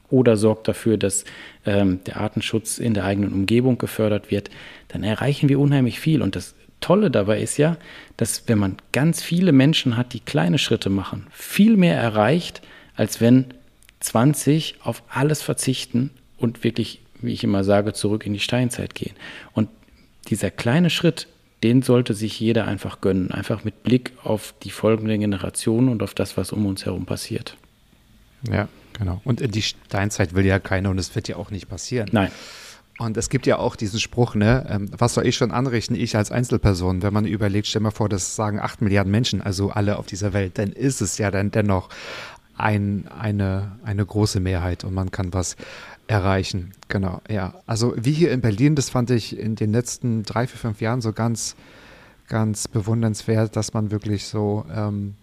S4: oder sorgt dafür, dass ähm, der Artenschutz in der eigenen Umgebung gefördert wird, dann erreichen wir unheimlich viel. Und das Tolle dabei ist ja, dass wenn man ganz viele Menschen hat, die kleine Schritte machen, viel mehr erreicht, als wenn 20 auf alles verzichten und wirklich, wie ich immer sage, zurück in die Steinzeit gehen. Und dieser kleine Schritt, den sollte sich jeder einfach gönnen, einfach mit Blick auf die folgende Generation und auf das, was um uns herum passiert.
S3: Ja, genau. Und in die Steinzeit will ja keiner und es wird ja auch nicht passieren.
S4: Nein.
S3: Und es gibt ja auch diesen Spruch, ne, ähm, was soll ich schon anrichten, ich als Einzelperson, wenn man überlegt, stell mal vor, das sagen acht Milliarden Menschen, also alle auf dieser Welt, dann ist es ja dann dennoch ein, eine, eine große Mehrheit und man kann was erreichen. Genau, ja. Also wie hier in Berlin, das fand ich in den letzten drei, vier, fünf Jahren so ganz, ganz bewundernswert, dass man wirklich so ähm,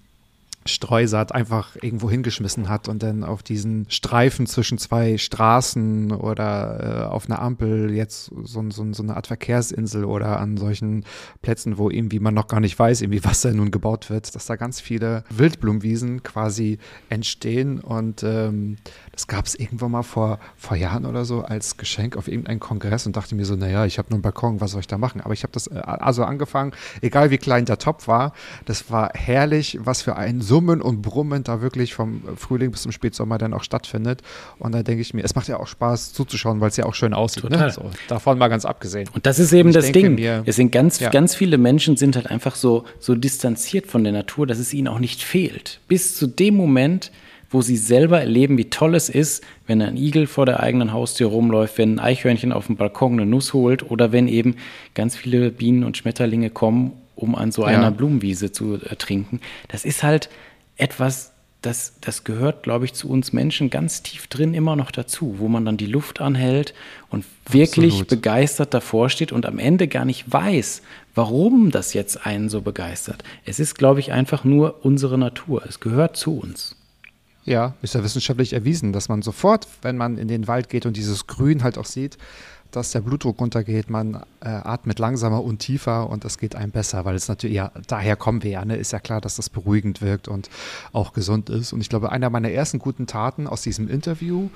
S3: Streusaat einfach irgendwo hingeschmissen hat und dann auf diesen Streifen zwischen zwei Straßen oder äh, auf einer Ampel jetzt so, so, so, eine Art Verkehrsinsel oder an solchen Plätzen, wo irgendwie man noch gar nicht weiß, irgendwie was da nun gebaut wird, dass da ganz viele Wildblumenwiesen quasi entstehen und ähm, das gab es irgendwann mal vor, vor Jahren oder so als Geschenk auf irgendeinen Kongress und dachte mir so, naja, ich habe nur einen Balkon, was soll ich da machen? Aber ich habe das äh, also angefangen, egal wie klein der Topf war, das war herrlich, was für ein Summen und Brummen da wirklich vom Frühling bis zum Spätsommer dann auch stattfindet. Und da denke ich mir, es macht ja auch Spaß zuzuschauen, weil es ja auch schön aussieht. Ne? So, davon mal ganz abgesehen.
S4: Und das ist eben das Ding. Mir, es sind ganz, ja. ganz viele Menschen sind halt einfach so, so distanziert von der Natur, dass es ihnen auch nicht fehlt. Bis zu dem Moment, wo sie selber erleben, wie toll es ist, wenn ein Igel vor der eigenen Haustür rumläuft, wenn ein Eichhörnchen auf dem Balkon eine Nuss holt oder wenn eben ganz viele Bienen und Schmetterlinge kommen um an so einer ja. Blumenwiese zu äh, trinken. Das ist halt etwas, das, das gehört, glaube ich, zu uns Menschen ganz tief drin immer noch dazu, wo man dann die Luft anhält und wirklich Absolut. begeistert davor steht und am Ende gar nicht weiß, warum das jetzt einen so begeistert. Es ist, glaube ich, einfach nur unsere Natur. Es gehört zu uns.
S3: Ja, ist ja wissenschaftlich erwiesen, dass man sofort, wenn man in den Wald geht und dieses Grün halt auch sieht, dass der Blutdruck runtergeht, man äh, atmet langsamer und tiefer und das geht einem besser, weil es natürlich, ja, daher kommen wir ja, ne? ist ja klar, dass das beruhigend wirkt und auch gesund ist. Und ich glaube, einer meiner ersten guten Taten aus diesem Interview,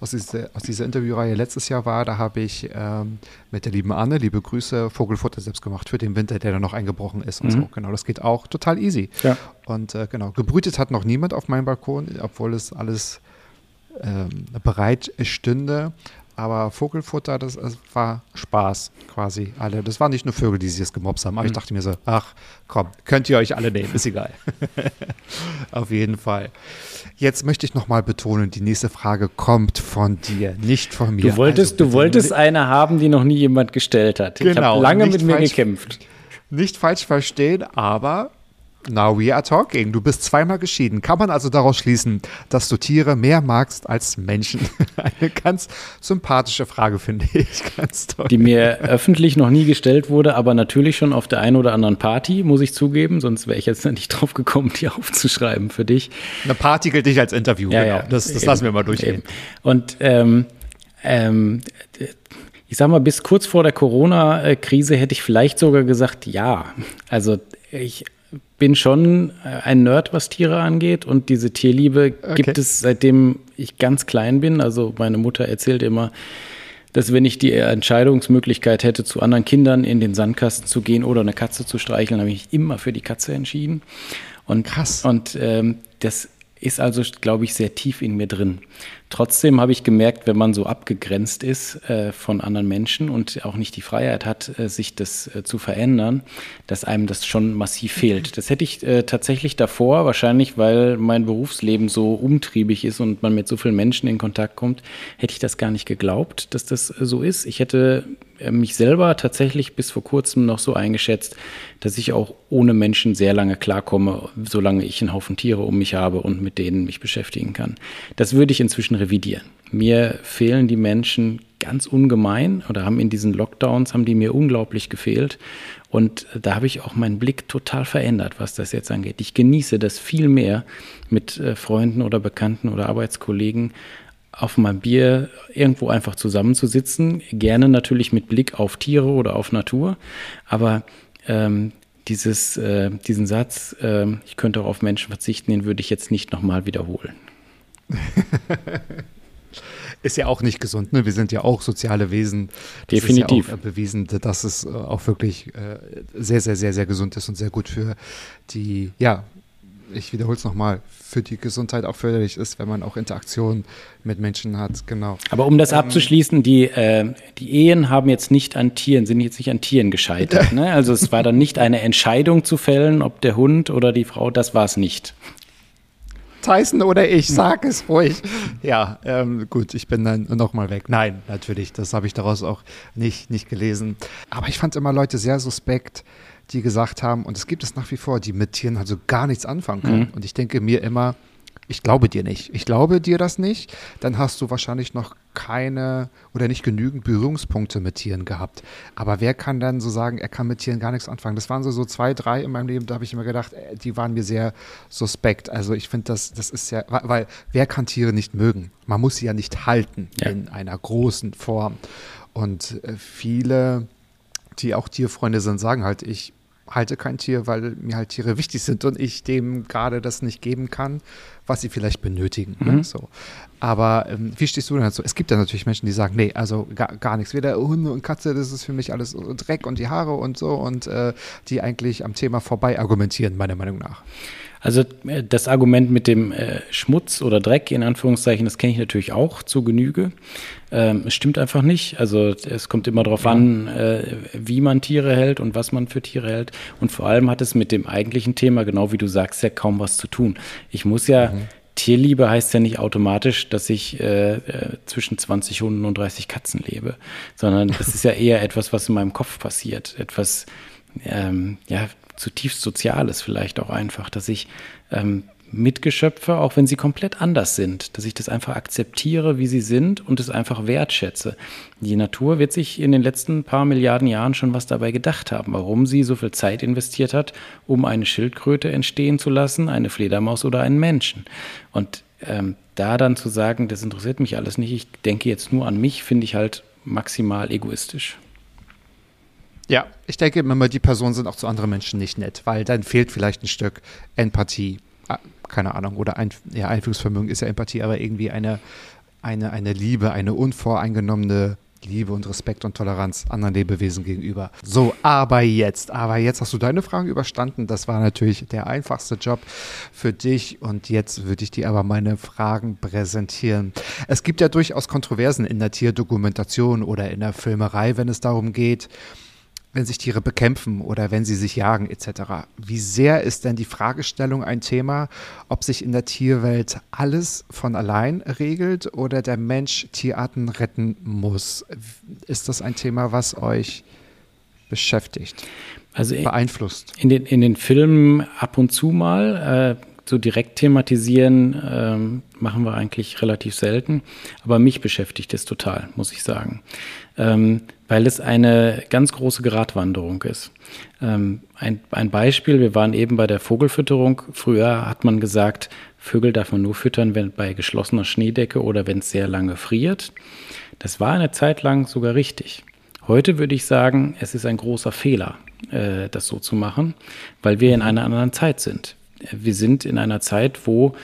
S3: aus, diese, aus dieser Interviewreihe letztes Jahr war, da habe ich ähm, mit der lieben Anne, liebe Grüße, Vogelfutter selbst gemacht für den Winter, der da noch eingebrochen ist und mhm. so. Genau, das geht auch total easy. Ja. Und äh, genau, gebrütet hat noch niemand auf meinem Balkon, obwohl es alles ähm, bereit stünde. Aber Vogelfutter, das, das, war Spaß quasi. Alle. Das waren nicht nur Vögel, die sich jetzt gemobst haben. Aber mhm. ich dachte mir so, ach komm, könnt ihr euch alle nehmen, ist egal. Auf jeden Fall. Jetzt möchte ich nochmal betonen, die nächste Frage kommt von dir, nicht von mir.
S4: Du wolltest, also, du wolltest eine haben, die noch nie jemand gestellt hat.
S3: Genau,
S4: ich habe lange mit mir gekämpft.
S3: Nicht falsch verstehen, aber Now we are talking. Du bist zweimal geschieden. Kann man also daraus schließen, dass du Tiere mehr magst als Menschen? Eine ganz sympathische Frage, finde ich. Ganz
S4: toll. Die mir öffentlich noch nie gestellt wurde, aber natürlich schon auf der einen oder anderen Party, muss ich zugeben. Sonst wäre ich jetzt nicht drauf gekommen, die aufzuschreiben für dich.
S3: Eine Party gilt dich als Interview,
S4: ja, genau. Ja,
S3: das, das lassen wir mal durchgehen. Eben.
S4: Und ähm, ähm, ich sag mal, bis kurz vor der Corona-Krise hätte ich vielleicht sogar gesagt, ja. Also ich bin schon äh, ein Nerd, was Tiere angeht. Und diese Tierliebe okay. gibt es seitdem ich ganz klein bin. Also meine Mutter erzählt immer, dass wenn ich die Entscheidungsmöglichkeit hätte, zu anderen Kindern in den Sandkasten zu gehen oder eine Katze zu streicheln, habe ich immer für die Katze entschieden. Und, Krass. Und ähm, das ist also, glaube ich, sehr tief in mir drin. Trotzdem habe ich gemerkt, wenn man so abgegrenzt ist äh, von anderen Menschen und auch nicht die Freiheit hat, äh, sich das äh, zu verändern, dass einem das schon massiv fehlt. Das hätte ich äh, tatsächlich davor, wahrscheinlich weil mein Berufsleben so umtriebig ist und man mit so vielen Menschen in Kontakt kommt, hätte ich das gar nicht geglaubt, dass das äh, so ist. Ich hätte äh, mich selber tatsächlich bis vor kurzem noch so eingeschätzt, dass ich auch ohne Menschen sehr lange klarkomme, solange ich einen Haufen Tiere um mich habe und mit denen mich beschäftigen kann. Das würde ich inzwischen revidieren. Mir fehlen die Menschen ganz ungemein oder haben in diesen Lockdowns, haben die mir unglaublich gefehlt. Und da habe ich auch meinen Blick total verändert, was das jetzt angeht. Ich genieße das viel mehr, mit äh, Freunden oder Bekannten oder Arbeitskollegen auf meinem Bier irgendwo einfach zusammenzusitzen. Gerne natürlich mit Blick auf Tiere oder auf Natur. Aber ähm, dieses, äh, diesen Satz, äh, ich könnte auch auf Menschen verzichten, den würde ich jetzt nicht nochmal wiederholen.
S3: ist ja auch nicht gesund. Ne? Wir sind ja auch soziale Wesen.
S4: Das Definitiv.
S3: Ist ja auch bewiesen, dass es äh, auch wirklich äh, sehr, sehr, sehr, sehr gesund ist und sehr gut für die, ja, ich wiederhole es nochmal, für die Gesundheit auch förderlich ist, wenn man auch Interaktion mit Menschen hat, genau.
S4: Aber um das ähm, abzuschließen, die, äh, die Ehen haben jetzt nicht an Tieren, sind jetzt nicht an Tieren gescheitert. ne? Also es war dann nicht eine Entscheidung zu fällen, ob der Hund oder die Frau, das war es nicht.
S3: Tyson oder ich, sag es ruhig. Ja, ähm, gut, ich bin dann nochmal weg. Nein, natürlich, das habe ich daraus auch nicht, nicht gelesen. Aber ich fand immer Leute sehr suspekt, die gesagt haben, und es gibt es nach wie vor, die mit Tieren also gar nichts anfangen können. Mhm. Und ich denke mir immer, ich glaube dir nicht. Ich glaube dir das nicht. Dann hast du wahrscheinlich noch keine oder nicht genügend Berührungspunkte mit Tieren gehabt. Aber wer kann dann so sagen, er kann mit Tieren gar nichts anfangen? Das waren so, so zwei, drei in meinem Leben, da habe ich immer gedacht, äh, die waren mir sehr suspekt. Also ich finde, das, das ist ja, weil wer kann Tiere nicht mögen? Man muss sie ja nicht halten ja. in einer großen Form. Und äh, viele, die auch Tierfreunde sind, sagen halt, ich halte kein Tier, weil mir halt Tiere wichtig sind und ich dem gerade das nicht geben kann, was sie vielleicht benötigen. Ne? Mhm. Ne? So. Aber ähm, wie stehst du denn dazu? Es gibt ja natürlich Menschen, die sagen, nee, also gar, gar nichts. Weder Hunde und Katze, das ist für mich alles Dreck und die Haare und so und äh, die eigentlich am Thema vorbei argumentieren, meiner Meinung nach.
S4: Also äh, das Argument mit dem äh, Schmutz oder Dreck in Anführungszeichen, das kenne ich natürlich auch zu Genüge. Ähm, es stimmt einfach nicht. Also es kommt immer darauf ja. an, äh, wie man Tiere hält und was man für Tiere hält. Und vor allem hat es mit dem eigentlichen Thema, genau wie du sagst, ja kaum was zu tun. Ich muss ja mhm. Tierliebe heißt ja nicht automatisch, dass ich äh, äh zwischen 20 Hunden und 30 Katzen lebe, sondern das ist ja eher etwas, was in meinem Kopf passiert. Etwas, ähm, ja, zutiefst Soziales vielleicht auch einfach, dass ich ähm, Mitgeschöpfe, auch wenn sie komplett anders sind, dass ich das einfach akzeptiere, wie sie sind und es einfach wertschätze. Die Natur wird sich in den letzten paar Milliarden Jahren schon was dabei gedacht haben, warum sie so viel Zeit investiert hat, um eine Schildkröte entstehen zu lassen, eine Fledermaus oder einen Menschen. Und ähm, da dann zu sagen, das interessiert mich alles nicht, ich denke jetzt nur an mich, finde ich halt maximal egoistisch.
S3: Ja, ich denke immer, die Personen sind auch zu anderen Menschen nicht nett, weil dann fehlt vielleicht ein Stück Empathie. Ah, keine Ahnung, oder ein, ja, Einfühlungsvermögen ist ja Empathie, aber irgendwie eine, eine, eine Liebe, eine unvoreingenommene Liebe und Respekt und Toleranz anderen Lebewesen gegenüber. So, aber jetzt, aber jetzt hast du deine Fragen überstanden. Das war natürlich der einfachste Job für dich und jetzt würde ich dir aber meine Fragen präsentieren. Es gibt ja durchaus Kontroversen in der Tierdokumentation oder in der Filmerei, wenn es darum geht, wenn sich Tiere bekämpfen oder wenn sie sich jagen etc. Wie sehr ist denn die Fragestellung ein Thema, ob sich in der Tierwelt alles von allein regelt oder der Mensch Tierarten retten muss? Ist das ein Thema, was euch beschäftigt? also beeinflusst?
S4: In den, in den Filmen ab und zu mal. Äh, so direkt thematisieren ähm, machen wir eigentlich relativ selten. Aber mich beschäftigt es total, muss ich sagen. Ähm, weil es eine ganz große Gratwanderung ist. Ähm, ein, ein Beispiel, wir waren eben bei der Vogelfütterung. Früher hat man gesagt, Vögel darf man nur füttern, wenn bei geschlossener Schneedecke oder wenn es sehr lange friert. Das war eine Zeit lang sogar richtig. Heute würde ich sagen, es ist ein großer Fehler, äh, das so zu machen, weil wir in einer anderen Zeit sind. Wir sind in einer Zeit, wo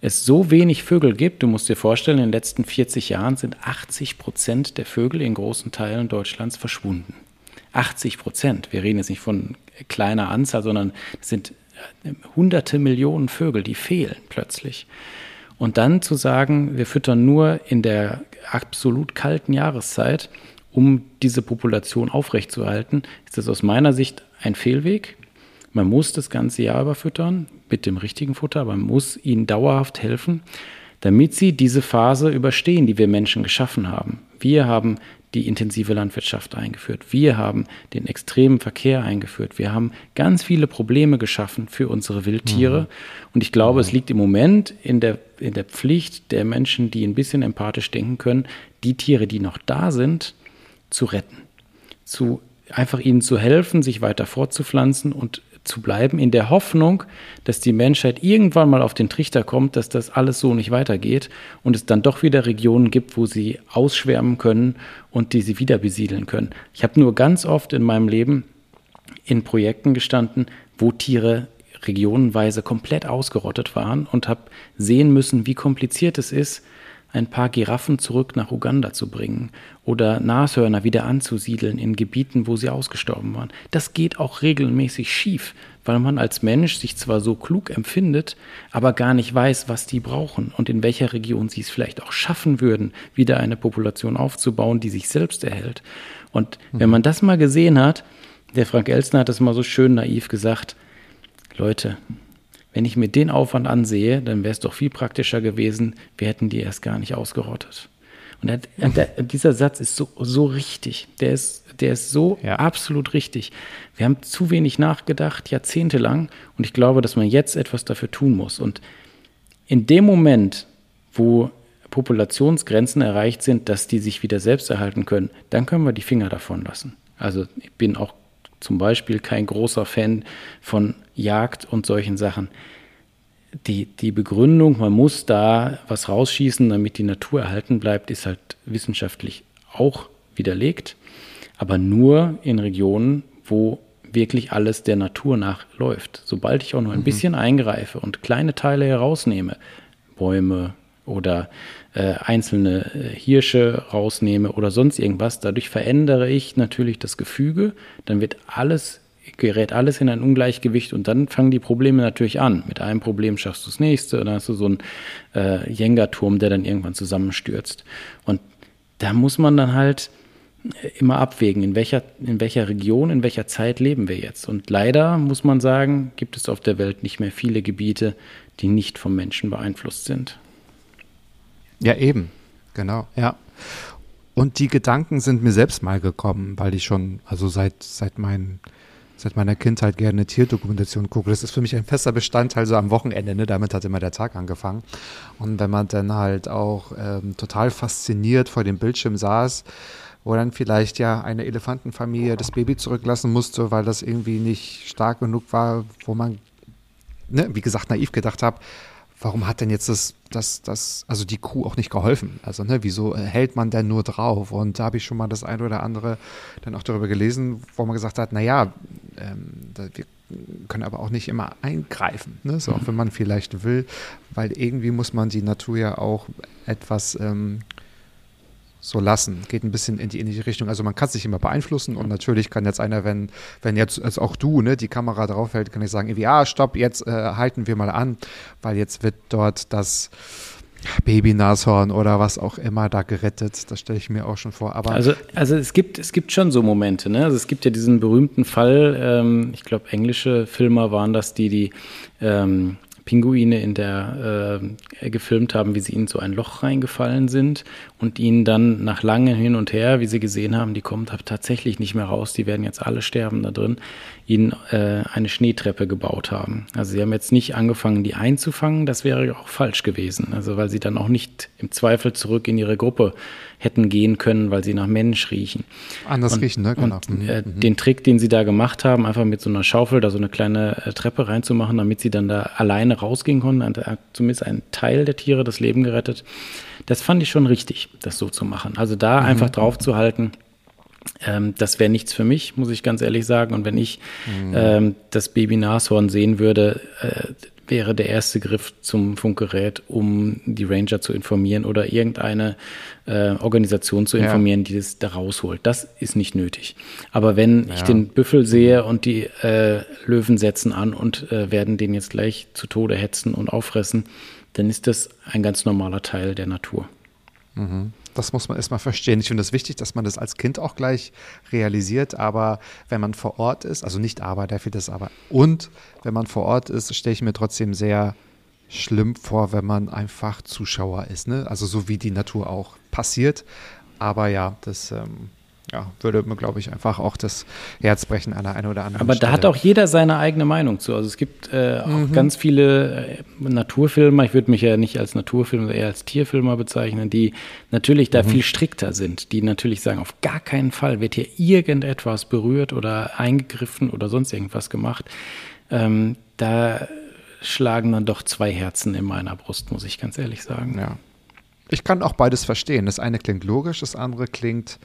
S4: es so wenig Vögel gibt. Du musst dir vorstellen, in den letzten 40 Jahren sind 80 Prozent der Vögel in großen Teilen Deutschlands verschwunden. 80 Prozent. Wir reden jetzt nicht von kleiner Anzahl, sondern es sind äh, hunderte Millionen Vögel, die fehlen plötzlich. Und dann zu sagen, wir füttern nur in der absolut kalten Jahreszeit, um diese Population aufrechtzuerhalten, ist das aus meiner Sicht ein Fehlweg. Man muss das ganze Jahr über füttern mit dem richtigen Futter, aber man muss ihnen dauerhaft helfen, damit sie diese Phase überstehen, die wir Menschen geschaffen haben. Wir haben die intensive Landwirtschaft eingeführt. Wir haben den extremen Verkehr eingeführt. Wir haben ganz viele Probleme geschaffen für unsere Wildtiere. Mhm. Und ich glaube, mhm. es liegt im Moment in der, in der Pflicht der Menschen, die ein bisschen empathisch denken können, die Tiere, die noch da sind, zu retten. Zu einfach ihnen zu helfen, sich weiter fortzupflanzen und zu bleiben, in der Hoffnung, dass die Menschheit irgendwann mal auf den Trichter kommt, dass das alles so nicht weitergeht und es dann doch wieder Regionen gibt, wo sie ausschwärmen können und die sie wieder besiedeln können. Ich habe nur ganz oft in meinem Leben in Projekten gestanden, wo Tiere regionenweise komplett ausgerottet waren und habe sehen müssen, wie kompliziert es ist, ein paar Giraffen zurück nach Uganda zu bringen oder Nashörner wieder anzusiedeln in Gebieten, wo sie ausgestorben waren. Das geht auch regelmäßig schief, weil man als Mensch sich zwar so klug empfindet, aber gar nicht weiß, was die brauchen und in welcher Region sie es vielleicht auch schaffen würden, wieder eine Population aufzubauen, die sich selbst erhält. Und mhm. wenn man das mal gesehen hat, der Frank Elstner hat das mal so schön naiv gesagt, Leute, wenn ich mir den Aufwand ansehe, dann wäre es doch viel praktischer gewesen, wir hätten die erst gar nicht ausgerottet. Und, er, und der, dieser Satz ist so, so richtig. Der ist, der ist so ja. absolut richtig. Wir haben zu wenig nachgedacht, jahrzehntelang. Und ich glaube, dass man jetzt etwas dafür tun muss. Und in dem Moment, wo Populationsgrenzen erreicht sind, dass die sich wieder selbst erhalten können, dann können wir die Finger davon lassen. Also ich bin auch zum Beispiel kein großer Fan von Jagd und solchen Sachen. Die, die Begründung, man muss da was rausschießen, damit die Natur erhalten bleibt, ist halt wissenschaftlich auch widerlegt, aber nur in Regionen, wo wirklich alles der Natur nachläuft. Sobald ich auch nur ein mhm. bisschen eingreife und kleine Teile herausnehme, Bäume oder äh, einzelne äh, Hirsche rausnehme oder sonst irgendwas, dadurch verändere ich natürlich das Gefüge, dann wird alles gerät alles in ein Ungleichgewicht und dann fangen die Probleme natürlich an. Mit einem Problem schaffst du das nächste und dann hast du so einen äh, Jenga-Turm, der dann irgendwann zusammenstürzt. Und da muss man dann halt immer abwägen, in welcher, in welcher Region, in welcher Zeit leben wir jetzt. Und leider muss man sagen, gibt es auf der Welt nicht mehr viele Gebiete, die nicht vom Menschen beeinflusst sind.
S3: Ja, eben. Genau, ja. Und die Gedanken sind mir selbst mal gekommen, weil ich schon, also seit, seit meinen seit meiner Kindheit gerne Tierdokumentation gucke. Das ist für mich ein fester Bestandteil so am Wochenende. Ne? Damit hat immer der Tag angefangen. Und wenn man dann halt auch ähm, total fasziniert vor dem Bildschirm saß, wo dann vielleicht ja eine Elefantenfamilie das Baby zurücklassen musste, weil das irgendwie nicht stark genug war, wo man, ne, wie gesagt, naiv gedacht habe, warum hat denn jetzt das, das, das, also die Kuh auch nicht geholfen? Also, ne, wieso hält man denn nur drauf? Und da habe ich schon mal das eine oder andere dann auch darüber gelesen, wo man gesagt hat, naja, ähm, wir können aber auch nicht immer eingreifen, ne? so, auch wenn man vielleicht will, weil irgendwie muss man die Natur ja auch etwas ähm, so lassen. Geht ein bisschen in die ähnliche Richtung. Also man kann sich immer beeinflussen und natürlich kann jetzt einer, wenn, wenn jetzt also auch du, ne, die Kamera drauf hält, kann ich sagen, irgendwie, ah, stopp, jetzt äh, halten wir mal an, weil jetzt wird dort das Baby-Nashorn oder was auch immer da gerettet. Das stelle ich mir auch schon vor. Aber
S4: also, also es gibt, es gibt schon so Momente, ne? Also es gibt ja diesen berühmten Fall, ähm, ich glaube, englische Filmer waren das, die die ähm, Pinguine in der äh, gefilmt haben, wie sie in so ein Loch reingefallen sind und ihnen dann nach langem Hin und Her, wie sie gesehen haben, die kommen tatsächlich nicht mehr raus, die werden jetzt alle sterben da drin, ihnen äh, eine Schneetreppe gebaut haben. Also sie haben jetzt nicht angefangen, die einzufangen, das wäre auch falsch gewesen. Also weil sie dann auch nicht im Zweifel zurück in ihre Gruppe hätten gehen können, weil sie nach Mensch riechen.
S3: Anders
S4: und,
S3: riechen, ne?
S4: Genau. Und, äh, mhm. Den Trick, den sie da gemacht haben, einfach mit so einer Schaufel da so eine kleine äh, Treppe reinzumachen, damit sie dann da alleine rausgehen konnten, hat zumindest ein Teil der Tiere das Leben gerettet. Das fand ich schon richtig, das so zu machen. Also da mhm. einfach drauf zu halten, ähm, das wäre nichts für mich, muss ich ganz ehrlich sagen. Und wenn ich mhm. ähm, das Baby Nashorn sehen würde, äh, wäre der erste Griff zum Funkgerät, um die Ranger zu informieren oder irgendeine äh, Organisation zu informieren, ja. die das da rausholt. Das ist nicht nötig. Aber wenn ja. ich den Büffel sehe und die äh, Löwen setzen an und äh, werden den jetzt gleich zu Tode hetzen und auffressen, dann ist das ein ganz normaler Teil der Natur.
S3: Mhm. Das muss man erstmal verstehen. Ich finde es wichtig, dass man das als Kind auch gleich realisiert. Aber wenn man vor Ort ist, also nicht aber, der das aber. Und wenn man vor Ort ist, stelle ich mir trotzdem sehr schlimm vor, wenn man einfach Zuschauer ist. Ne? Also so wie die Natur auch passiert. Aber ja, das ähm, ja, würde mir, glaube ich, einfach auch das Herz brechen an der einen oder anderen
S4: Aber
S3: Stelle.
S4: da hat auch jeder seine eigene Meinung zu. Also es gibt äh, auch mhm. ganz viele äh, Naturfilmer, ich würde mich ja nicht als Naturfilmer, eher als Tierfilmer bezeichnen, die natürlich da mhm. viel strikter sind, die natürlich sagen, auf gar keinen Fall wird hier irgendetwas berührt oder eingegriffen oder sonst irgendwas gemacht. Ähm, da schlagen dann doch zwei Herzen in meiner Brust, muss ich ganz ehrlich sagen.
S3: Ja. Ich kann auch beides verstehen. Das eine klingt logisch, das andere klingt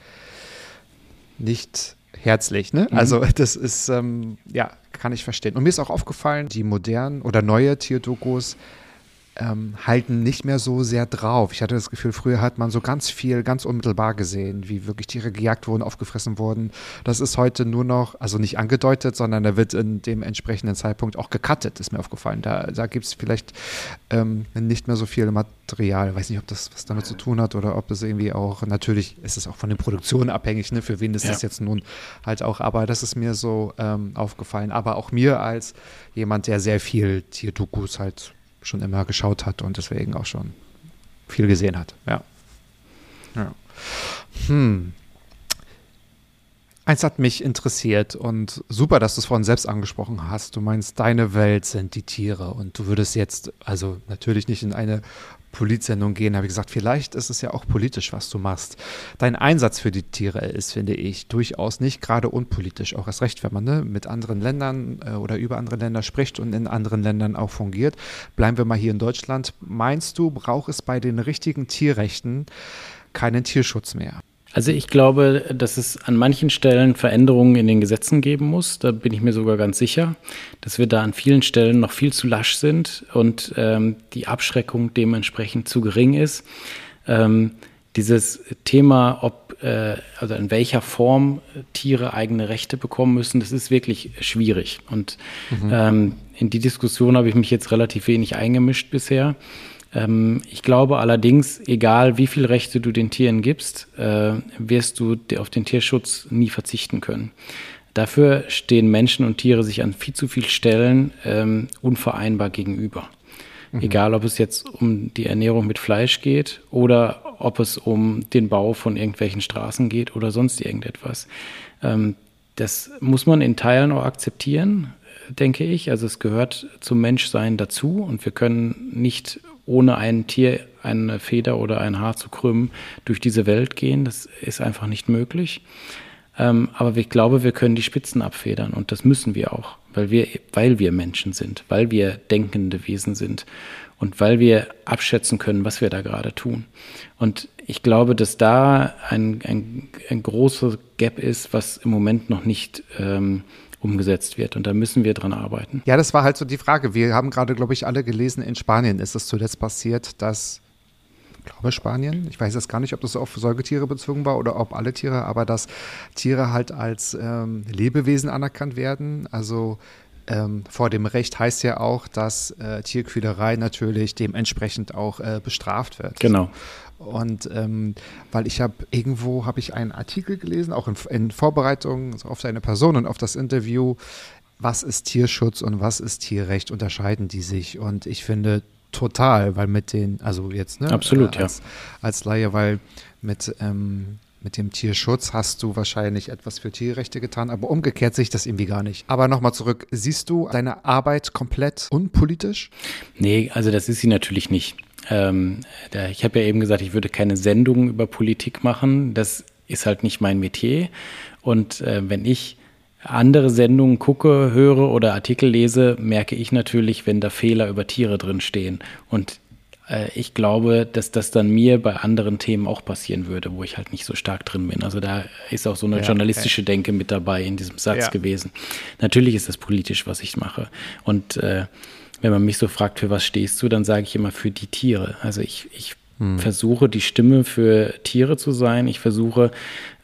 S3: nicht herzlich. Ne? Mhm. Also das ist, ähm, ja, kann ich verstehen. Und mir ist auch aufgefallen, die modernen oder neue Tierdokus ähm, halten nicht mehr so sehr drauf. Ich hatte das Gefühl, früher hat man so ganz viel, ganz unmittelbar gesehen, wie wirklich Tiere gejagt wurden, aufgefressen wurden. Das ist heute nur noch, also nicht angedeutet, sondern da wird in dem entsprechenden Zeitpunkt auch gecuttet, ist mir aufgefallen. Da, da gibt es vielleicht ähm, nicht mehr so viel Material. Ich weiß nicht, ob das was damit zu tun hat oder ob es irgendwie auch, natürlich ist es auch von den Produktionen abhängig, ne? für wen ist ja. das jetzt nun halt auch, aber das ist mir so ähm, aufgefallen. Aber auch mir als jemand, der sehr viel Tierdokus halt schon immer geschaut hat und deswegen auch schon viel gesehen hat. Ja. ja. Hm. Eins hat mich interessiert und super, dass du es vorhin selbst angesprochen hast. Du meinst, deine Welt sind die Tiere und du würdest jetzt, also natürlich nicht in eine Politsendung gehen, habe ich gesagt, vielleicht ist es ja auch politisch, was du machst. Dein Einsatz für die Tiere ist, finde ich, durchaus nicht gerade unpolitisch. Auch erst recht, wenn man ne, mit anderen Ländern äh, oder über andere Länder spricht und in anderen Ländern auch fungiert. Bleiben wir mal hier in Deutschland. Meinst du, braucht es bei den richtigen Tierrechten keinen Tierschutz mehr?
S4: Also ich glaube, dass es an manchen Stellen Veränderungen in den Gesetzen geben muss. Da bin ich mir sogar ganz sicher, dass wir da an vielen Stellen noch viel zu lasch sind und ähm, die Abschreckung dementsprechend zu gering ist. Ähm, dieses Thema, ob, äh, also in welcher Form Tiere eigene Rechte bekommen müssen, das ist wirklich schwierig. Und mhm. ähm, in die Diskussion habe ich mich jetzt relativ wenig eingemischt bisher. Ähm, ich glaube allerdings, egal wie viele Rechte du den Tieren gibst, äh, wirst du auf den Tierschutz nie verzichten können. Dafür stehen Menschen und Tiere sich an viel zu vielen Stellen ähm, unvereinbar gegenüber. Mhm. Egal, ob es jetzt um die Ernährung mit Fleisch geht oder ob es um den Bau von irgendwelchen Straßen geht oder sonst irgendetwas. Ähm, das muss man in Teilen auch akzeptieren, denke ich. Also es gehört zum Menschsein dazu und wir können nicht ohne ein Tier eine Feder oder ein Haar zu krümmen durch diese Welt gehen. Das ist einfach nicht möglich. Ähm, aber ich glaube, wir können die Spitzen abfedern und das müssen wir auch, weil wir, weil wir Menschen sind, weil wir denkende Wesen sind und weil wir abschätzen können, was wir da gerade tun. Und ich glaube, dass da ein, ein, ein großer Gap ist, was im Moment noch nicht ähm, umgesetzt wird. Und da müssen wir dran arbeiten.
S3: Ja, das war halt so die Frage. Wir haben gerade, glaube ich, alle gelesen, in Spanien ist es zuletzt passiert, dass ich glaube Spanien, ich weiß jetzt gar nicht, ob das auf Säugetiere bezogen war oder ob alle Tiere, aber dass Tiere halt als ähm, Lebewesen anerkannt werden. Also ähm, vor dem Recht heißt ja auch, dass äh, Tierquälerei natürlich dementsprechend auch äh, bestraft wird.
S4: Genau.
S3: Und ähm, weil ich habe irgendwo habe ich einen Artikel gelesen, auch in, in Vorbereitung auf seine Person und auf das Interview, was ist Tierschutz und was ist Tierrecht, unterscheiden die sich. Und ich finde total, weil mit den, also jetzt, ne?
S4: Absolut,
S3: äh, als, ja. Als Laie, weil mit, ähm, mit dem Tierschutz hast du wahrscheinlich etwas für Tierrechte getan, aber umgekehrt sehe ich das irgendwie gar nicht. Aber nochmal zurück, siehst du deine Arbeit komplett unpolitisch?
S4: Nee, also das ist sie natürlich nicht. Ähm, ich habe ja eben gesagt, ich würde keine Sendung über Politik machen. Das ist halt nicht mein Metier. Und äh, wenn ich andere Sendungen gucke, höre oder Artikel lese, merke ich natürlich, wenn da Fehler über Tiere drin stehen. Und äh, ich glaube, dass das dann mir bei anderen Themen auch passieren würde, wo ich halt nicht so stark drin bin. Also da ist auch so eine ja, journalistische okay. Denke mit dabei in diesem Satz ja. gewesen. Natürlich ist das politisch, was ich mache. Und äh, wenn man mich so fragt, für was stehst du, dann sage ich immer für die Tiere. Also ich, ich hm. versuche die Stimme für Tiere zu sein. Ich versuche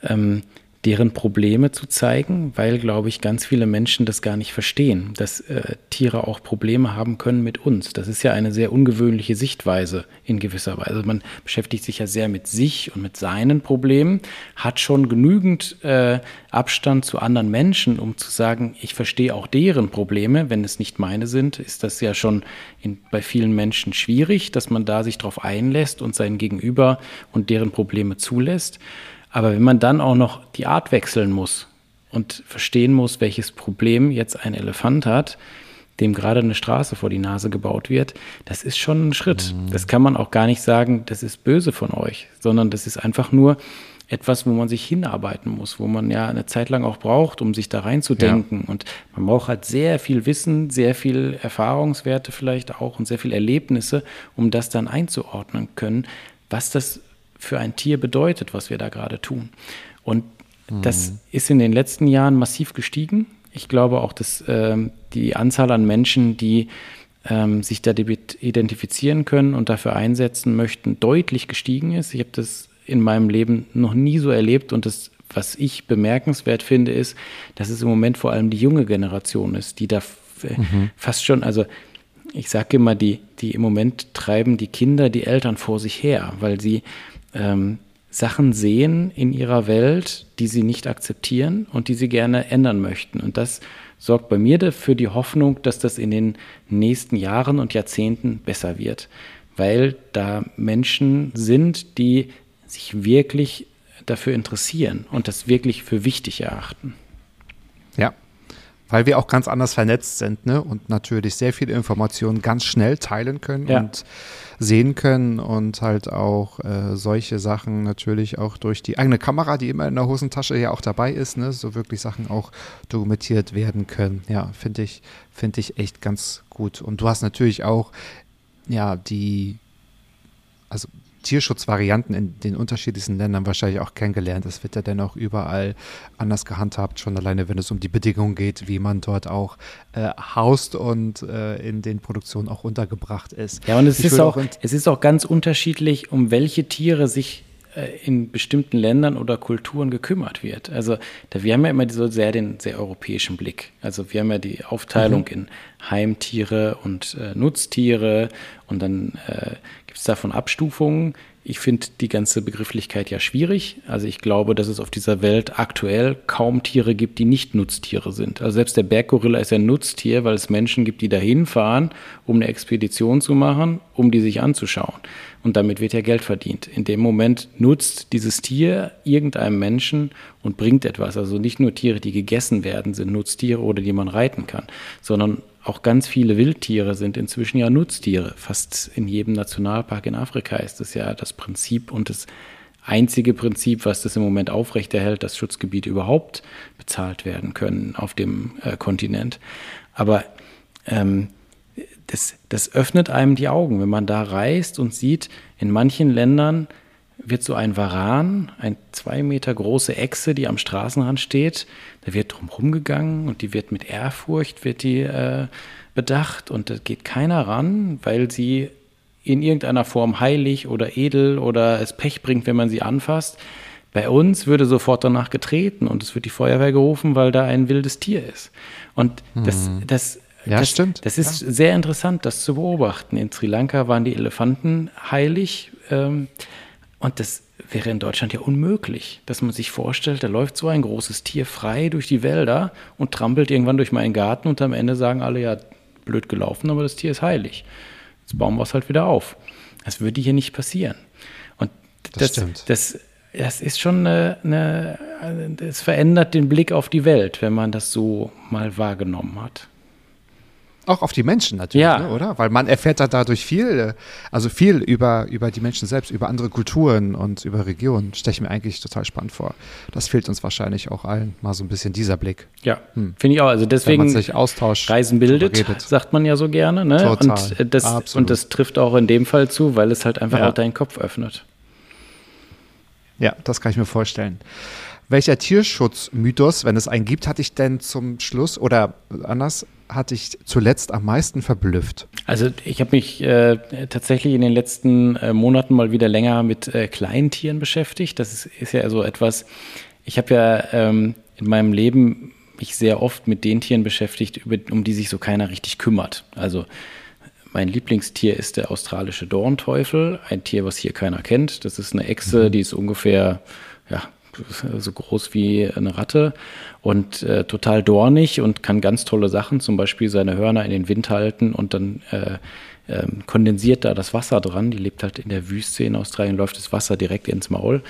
S4: ähm, deren Probleme zu zeigen, weil, glaube ich, ganz viele Menschen das gar nicht verstehen, dass äh, Tiere auch Probleme haben können mit uns. Das ist ja eine sehr ungewöhnliche Sichtweise in gewisser Weise. Also man beschäftigt sich ja sehr mit sich und mit seinen Problemen, hat schon genügend äh, Abstand zu anderen Menschen, um zu sagen, ich verstehe auch deren Probleme. Wenn es nicht meine sind, ist das ja schon in, bei vielen Menschen schwierig, dass man da sich darauf einlässt und sein Gegenüber und deren Probleme zulässt. Aber wenn man dann auch noch die Art wechseln muss und verstehen muss, welches Problem jetzt ein Elefant hat, dem gerade eine Straße vor die Nase gebaut wird, das ist schon ein Schritt. Mhm. Das kann man auch gar nicht sagen, das ist böse von euch, sondern das ist einfach nur etwas, wo man sich hinarbeiten muss, wo man ja eine Zeit lang auch braucht, um sich da reinzudenken. Ja. Und man braucht halt sehr viel Wissen, sehr viel Erfahrungswerte vielleicht auch und sehr viel Erlebnisse, um das dann einzuordnen können, was das für ein Tier bedeutet, was wir da gerade tun. Und mhm. das ist in den letzten Jahren massiv gestiegen. Ich glaube auch, dass ähm, die Anzahl an Menschen, die ähm, sich da identifizieren können und dafür einsetzen möchten, deutlich gestiegen ist. Ich habe das in meinem Leben noch nie so erlebt und das, was ich bemerkenswert finde, ist, dass es im Moment vor allem die junge Generation ist, die da mhm. fast schon, also ich sage immer, die, die im Moment treiben die Kinder die Eltern vor sich her, weil sie ähm, Sachen sehen in ihrer Welt, die sie nicht akzeptieren und die sie gerne ändern möchten. Und das sorgt bei mir dafür die Hoffnung, dass das in den nächsten Jahren und Jahrzehnten besser wird, weil da Menschen sind, die sich wirklich dafür interessieren und das wirklich für wichtig erachten.
S3: Weil wir auch ganz anders vernetzt sind ne? und natürlich sehr viele Informationen ganz schnell teilen können ja. und sehen können und halt auch äh, solche Sachen natürlich auch durch die eigene Kamera, die immer in der Hosentasche ja auch dabei ist, ne, so wirklich Sachen auch dokumentiert werden können. Ja, finde ich, finde ich echt ganz gut. Und du hast natürlich auch ja die, also Tierschutzvarianten in den unterschiedlichsten Ländern wahrscheinlich auch kennengelernt. Das wird ja dennoch überall anders gehandhabt, schon alleine, wenn es um die Bedingungen geht, wie man dort auch äh, haust und äh, in den Produktionen auch untergebracht ist.
S4: Ja, und es ist, auch, es ist auch ganz unterschiedlich, um welche Tiere sich äh, in bestimmten Ländern oder Kulturen gekümmert wird. Also da, wir haben ja immer so sehr den sehr europäischen Blick. Also wir haben ja die Aufteilung mhm. in Heimtiere und äh, Nutztiere und dann äh, es davon Abstufungen. Ich finde die ganze Begrifflichkeit ja schwierig. Also ich glaube, dass es auf dieser Welt aktuell kaum Tiere gibt, die nicht Nutztiere sind. Also selbst der Berggorilla ist ja ein Nutztier, weil es Menschen gibt, die dahin fahren, um eine Expedition zu machen, um die sich anzuschauen. Und damit wird ja Geld verdient. In dem Moment nutzt dieses Tier irgendeinem Menschen und bringt etwas. Also nicht nur Tiere, die gegessen werden, sind Nutztiere oder die man reiten kann, sondern auch ganz viele Wildtiere sind inzwischen ja Nutztiere. Fast in jedem Nationalpark in Afrika ist das ja das Prinzip und das einzige Prinzip, was das im Moment aufrechterhält, dass Schutzgebiete überhaupt bezahlt werden können auf dem äh, Kontinent. Aber ähm, das, das öffnet einem die Augen, wenn man da reist und sieht, in manchen Ländern wird so ein Varan, ein zwei Meter große Echse, die am Straßenrand steht, da wird drumherum gegangen und die wird mit Ehrfurcht wird die äh, bedacht und da geht keiner ran, weil sie in irgendeiner Form heilig oder edel oder es Pech bringt, wenn man sie anfasst. Bei uns würde sofort danach getreten und es wird die Feuerwehr gerufen, weil da ein wildes Tier ist. Und das, hm. das
S3: ja,
S4: das,
S3: stimmt.
S4: Das ist ja. sehr interessant, das zu beobachten. In Sri Lanka waren die Elefanten heilig. Ähm, Und das wäre in Deutschland ja unmöglich, dass man sich vorstellt, da läuft so ein großes Tier frei durch die Wälder und trampelt irgendwann durch meinen Garten und am Ende sagen alle, ja, blöd gelaufen, aber das Tier ist heilig. Jetzt bauen wir es halt wieder auf. Das würde hier nicht passieren. Und
S3: Das
S4: das,
S3: stimmt.
S4: das, das ist schon eine, eine, es verändert den Blick auf die Welt, wenn man das so mal wahrgenommen hat.
S3: Auch auf die Menschen natürlich,
S4: Ja.
S3: ne, oder? Weil man erfährt da dadurch viel, äh, also viel über, über die Menschen selbst, über andere Kulturen und über Regionen. Stelle ich mir eigentlich total spannend vor. Das fehlt uns wahrscheinlich auch allen, mal so ein bisschen dieser Blick.
S4: Ja, finde ich auch. Also deswegen
S3: man sich austauscht.
S4: Reisen bildet, sagt man ja so gerne. Ne?
S3: Total.
S4: Und, das,
S3: Absolut.
S4: und das trifft auch in dem Fall zu, weil es halt einfach
S3: Ja.
S4: auch deinen Kopf öffnet.
S3: Ja, das kann ich mir vorstellen. Welcher Tierschutzmythos, wenn es einen gibt, hatte ich denn zum Schluss oder anders, hatte ich zuletzt am meisten verblüfft?
S4: Also ich habe mich äh, tatsächlich in den letzten äh, Monaten mal wieder länger mit äh, Kleintieren beschäftigt. Das ist, ist ja so etwas, ich habe ja ähm, in meinem Leben mich sehr oft mit den Tieren beschäftigt, über, um die sich so keiner richtig kümmert. Also mein Lieblingstier ist der australische Dornteufel, ein Tier, was hier keiner kennt. Das ist eine Echse, die ist ungefähr ja, so groß wie eine Ratte und äh, total dornig und kann ganz tolle Sachen, zum Beispiel seine Hörner in den Wind halten und dann äh, ähm, kondensiert da das Wasser dran. Die lebt halt in der Wüste in Australien, läuft das Wasser direkt ins Maul.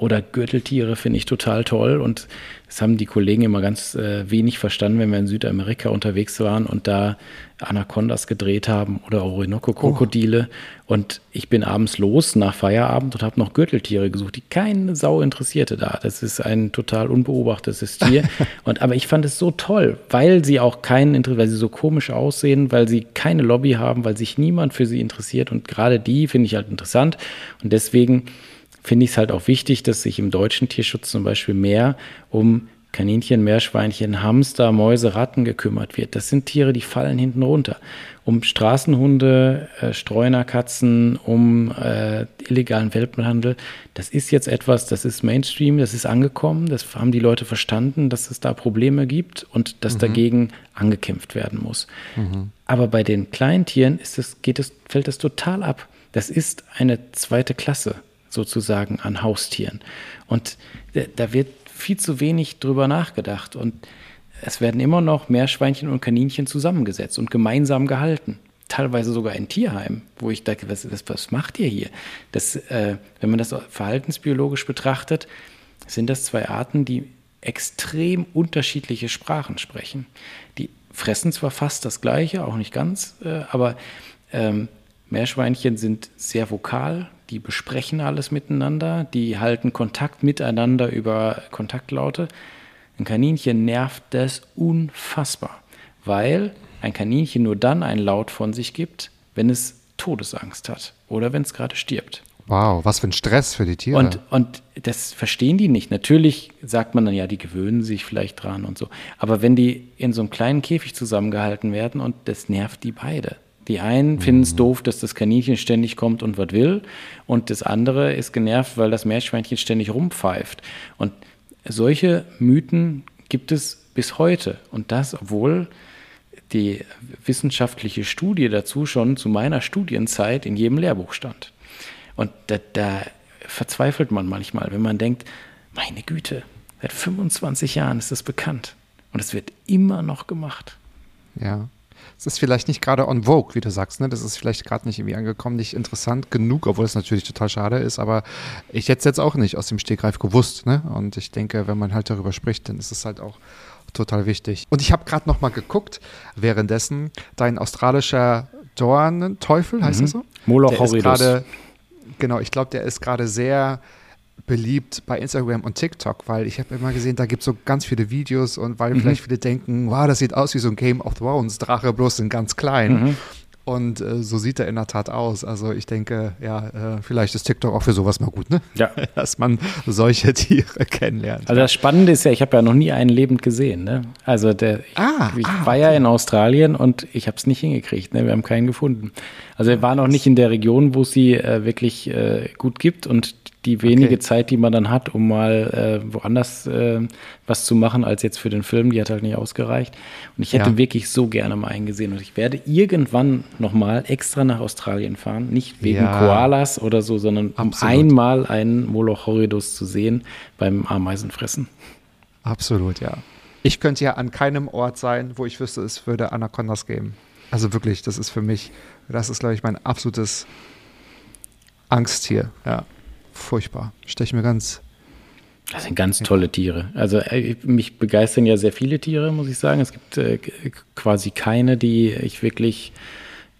S4: Oder Gürteltiere finde ich total toll. Und das haben die Kollegen immer ganz äh, wenig verstanden, wenn wir in Südamerika unterwegs waren und da Anacondas gedreht haben oder Orinoco-Krokodile. Und ich bin abends los nach Feierabend und habe noch Gürteltiere gesucht, die keine Sau interessierte da. Das ist ein total unbeobachtetes Tier. und, aber ich fand es so toll, weil sie auch keinen, Inter- weil sie so komisch aussehen, weil sie keine Lobby haben, weil sich niemand für sie interessiert. Und gerade die finde ich halt interessant. Und deswegen finde ich es halt auch wichtig, dass sich im deutschen Tierschutz zum Beispiel mehr um Kaninchen, Meerschweinchen, Hamster, Mäuse, Ratten gekümmert wird. Das sind Tiere, die fallen hinten runter. Um Straßenhunde, äh, Streunerkatzen, um äh, illegalen Welpenhandel. Das ist jetzt etwas, das ist Mainstream, das ist angekommen, das haben die Leute verstanden, dass es da Probleme gibt und dass dagegen angekämpft werden muss. Aber bei den Kleintieren ist es, geht es, fällt es total ab. Das ist eine zweite Klasse sozusagen an Haustieren. Und da- wird viel zu wenig drüber nachgedacht. Und es werden immer noch Meerschweinchen und Kaninchen zusammengesetzt und gemeinsam gehalten. Teilweise sogar in Tierheimen, wo ich denke, was, was, was macht ihr hier? Das, äh, wenn man das verhaltensbiologisch betrachtet, sind das zwei Arten, die extrem unterschiedliche Sprachen sprechen. Die fressen zwar fast das Gleiche, auch nicht ganz, äh, aber ähm, Meerschweinchen sind sehr vokal, die besprechen alles miteinander, die halten Kontakt miteinander über Kontaktlaute. Ein Kaninchen nervt das unfassbar, weil ein Kaninchen nur dann einen Laut von sich gibt, wenn es Todesangst hat oder wenn es gerade stirbt.
S3: Wow, was für ein Stress für die Tiere.
S4: Und, und das verstehen die nicht. Natürlich sagt man dann, ja, die gewöhnen sich vielleicht dran und so. Aber wenn die in so einem kleinen Käfig zusammengehalten werden und das nervt die beide. Die einen finden es doof, dass das Kaninchen ständig kommt und was will. Und das andere ist genervt, weil das Meerschweinchen ständig rumpfeift. Und solche Mythen gibt es bis heute. Und das, obwohl die wissenschaftliche Studie dazu schon zu meiner Studienzeit in jedem Lehrbuch stand. Und da, da verzweifelt man manchmal, wenn man denkt, meine Güte, seit 25 Jahren ist das bekannt. Und es wird immer noch gemacht.
S3: Ja. Es ist vielleicht nicht gerade on vogue, wie du sagst, ne? Das ist vielleicht gerade nicht irgendwie angekommen, nicht interessant genug, obwohl es natürlich total schade ist, aber ich hätte es jetzt auch nicht aus dem Stegreif gewusst, ne? Und ich denke, wenn man halt darüber spricht, dann ist es halt auch total wichtig. Und ich habe gerade noch mal geguckt, währenddessen dein australischer Dornenteufel, heißt das so?
S4: Moloch horridus.
S3: genau, ich glaube, der ist gerade sehr beliebt bei Instagram und TikTok, weil ich habe immer gesehen, da gibt es so ganz viele Videos und weil vielleicht viele denken, wow, das sieht aus wie so ein Game of Thrones, Drache bloß in ganz klein. Und äh, so sieht er in der Tat aus. Also ich denke, ja, äh, vielleicht ist TikTok auch für sowas mal gut, ne?
S4: Ja.
S3: Dass man solche Tiere kennenlernt.
S4: Also das Spannende ist ja, ich habe ja noch nie einen lebend gesehen. Ne? Also der,
S3: Ah,
S4: ich
S3: ah,
S4: war ja in Australien und ich habe es nicht hingekriegt. Ne? Wir haben keinen gefunden. Also wir waren auch nicht in der Region, wo es sie äh, wirklich äh, gut gibt und die wenige
S3: Okay.
S4: Zeit, die man dann hat, um mal äh, woanders äh, was zu machen, als jetzt für den Film, die hat halt nicht ausgereicht. Und ich hätte
S3: Ja.
S4: wirklich so gerne mal einen gesehen. Und ich werde irgendwann nochmal extra nach Australien fahren. Nicht wegen
S3: Ja.
S4: Koalas oder so, sondern um
S3: Absolut.
S4: einmal einen Moloch horridus zu sehen beim Ameisenfressen.
S3: Absolut, ja. Ich könnte ja an keinem Ort sein, wo ich wüsste, es würde Anacondas geben. Also wirklich, das ist für mich, das ist, glaube ich, mein absolutes Angsttier. Ja, furchtbar. Stelle ich mir ganz.
S4: Das sind ganz tolle Tiere. Also äh, mich begeistern ja sehr viele Tiere, muss ich sagen. Es gibt äh, quasi keine, die ich wirklich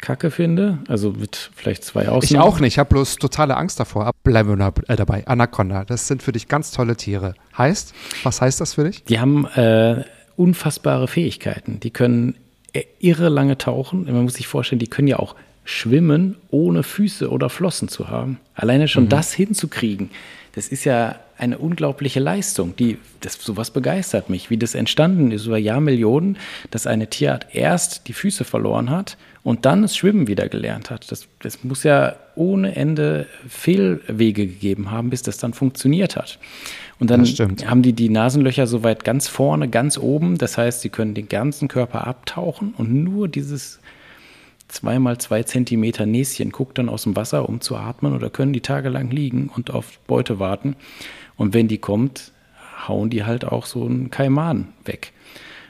S4: kacke finde. Also mit vielleicht zwei
S3: Ich
S4: Ausnahmen.
S3: auch nicht, ich habe bloß totale Angst davor. Bleiben wir äh, dabei. Anaconda, das sind für dich ganz tolle Tiere. Heißt, was heißt das für dich?
S4: Die haben äh, unfassbare Fähigkeiten. Die können äh, irre lange tauchen. Man muss sich vorstellen, die können ja auch schwimmen, ohne Füße oder Flossen zu haben. Alleine schon das hinzukriegen, das ist ja eine unglaubliche Leistung. Die, das, sowas begeistert mich, wie das entstanden ist über Jahrmillionen, dass eine Tierart erst die Füße verloren hat und dann das Schwimmen wieder gelernt hat. Das, das muss ja ohne Ende Fehlwege gegeben haben, bis das dann funktioniert hat. Und dann haben die die Nasenlöcher so weit ganz vorne, ganz oben. Das heißt, sie können den ganzen Körper abtauchen und nur dieses zweimal zwei Zentimeter Näschen guckt dann aus dem Wasser, um zu atmen oder können die tagelang liegen und auf Beute warten. Und wenn die kommt, hauen die halt auch so einen Kaiman weg.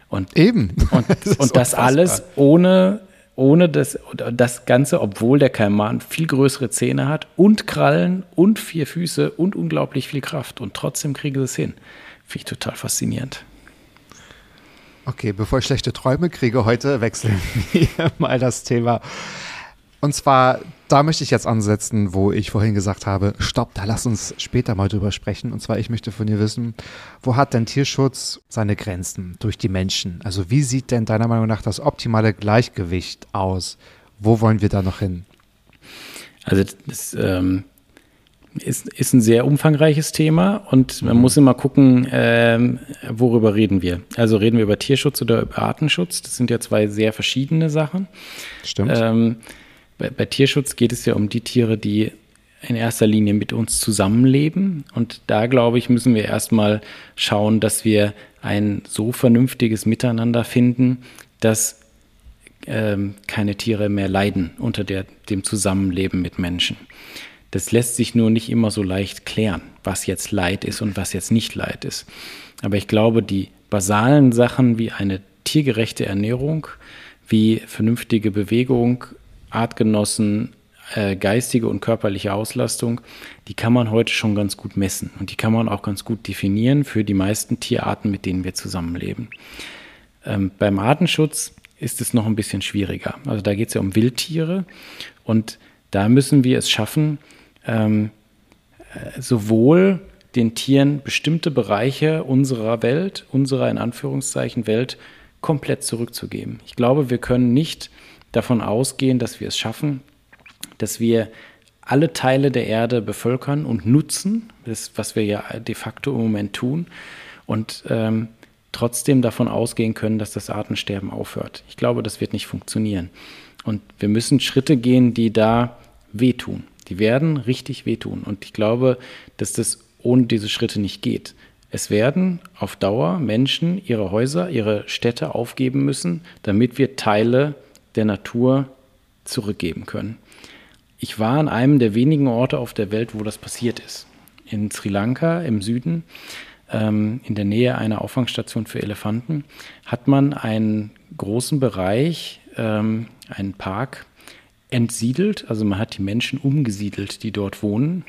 S4: Und
S3: Eben.
S4: und,
S3: Das
S4: und das alles ohne, ohne das, das Ganze, obwohl der Kaiman viel größere Zähne hat und Krallen und vier Füße und unglaublich viel Kraft. Und trotzdem kriegen sie es hin. Finde ich total faszinierend.
S3: Okay, bevor ich schlechte Träume kriege heute, wechseln wir mal das Thema. Und zwar, da möchte ich jetzt ansetzen, wo ich vorhin gesagt habe, stopp, da lass uns später mal drüber sprechen. Und zwar, ich möchte von dir wissen, wo hat denn Tierschutz seine Grenzen durch die Menschen? Also wie sieht denn deiner Meinung nach das optimale Gleichgewicht aus? Wo wollen wir da noch hin?
S4: Also das ähm, ist, ist ein sehr umfangreiches Thema und man muss immer gucken, ähm, worüber reden wir. Also reden wir über Tierschutz oder über Artenschutz. Das sind ja zwei sehr verschiedene Sachen.
S3: Stimmt?
S4: Ähm, bei, bei Tierschutz geht es ja um die Tiere, die in erster Linie mit uns zusammenleben. Und da, glaube ich, müssen wir erstmal schauen, dass wir ein so vernünftiges Miteinander finden, dass ähm, keine Tiere mehr leiden unter der, dem Zusammenleben mit Menschen. Das lässt sich nur nicht immer so leicht klären, was jetzt Leid ist und was jetzt nicht Leid ist. Aber ich glaube, die basalen Sachen wie eine tiergerechte Ernährung, wie vernünftige Bewegung, Artgenossen, äh, geistige und körperliche Auslastung, die kann man heute schon ganz gut messen und die kann man auch ganz gut definieren für die meisten Tierarten, mit denen wir zusammenleben. Ähm, beim Artenschutz ist es noch ein bisschen schwieriger. Also da geht es ja um Wildtiere und da müssen wir es schaffen, ähm, äh, sowohl den Tieren bestimmte Bereiche unserer Welt, unserer in Anführungszeichen Welt, komplett zurückzugeben. Ich glaube, wir können nicht davon ausgehen, dass wir es schaffen, dass wir alle Teile der Erde bevölkern und nutzen, das, was wir ja de facto im Moment tun, und ähm, trotzdem davon ausgehen können, dass das Artensterben aufhört. Ich glaube, das wird nicht funktionieren. Und wir müssen Schritte gehen, die da wehtun. Die werden richtig wehtun. Und ich glaube, dass das ohne diese Schritte nicht geht. Es werden auf Dauer Menschen ihre Häuser, ihre Städte aufgeben müssen, damit wir Teile der Natur zurückgeben können. Ich war an einem der wenigen Orte auf der Welt, wo das passiert ist. In Sri Lanka im Süden, ähm, in der Nähe einer Auffangstation für Elefanten, hat man einen großen Bereich, ähm, einen Park, entsiedelt. Also man hat die Menschen umgesiedelt, die dort wohnen,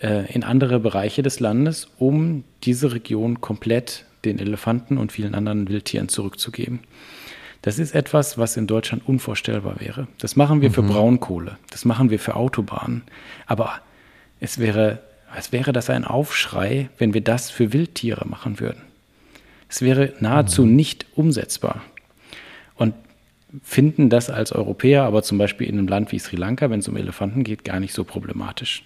S4: äh, in andere Bereiche des Landes, um diese Region komplett den Elefanten und vielen anderen Wildtieren zurückzugeben. Das ist etwas, was in Deutschland unvorstellbar wäre. Das machen wir für Braunkohle, das machen wir für Autobahnen. Aber es wäre, es wäre das ein Aufschrei, wenn wir das für Wildtiere machen würden. Es wäre nahezu nicht umsetzbar. Finden das als Europäer, aber zum Beispiel in einem Land wie Sri Lanka, wenn es um Elefanten geht, gar nicht so problematisch.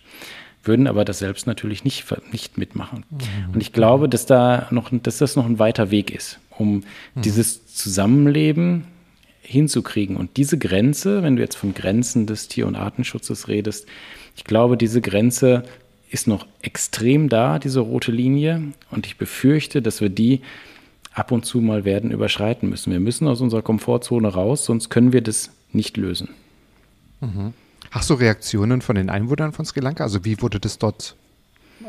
S4: Würden aber das selbst natürlich nicht, nicht mitmachen. Und ich glaube, dass, da noch, dass das noch ein weiter Weg ist, um dieses Zusammenleben hinzukriegen. Und diese Grenze, wenn du jetzt von Grenzen des Tier- und Artenschutzes redest, ich glaube, diese Grenze ist noch extrem da, diese rote Linie. Und ich befürchte, dass wir die ab und zu mal werden überschreiten müssen. Wir müssen aus unserer Komfortzone raus, sonst können wir das nicht lösen.
S3: Mhm. Hast du Reaktionen von den Einwohnern von Sri Lanka? Also wie wurde das dort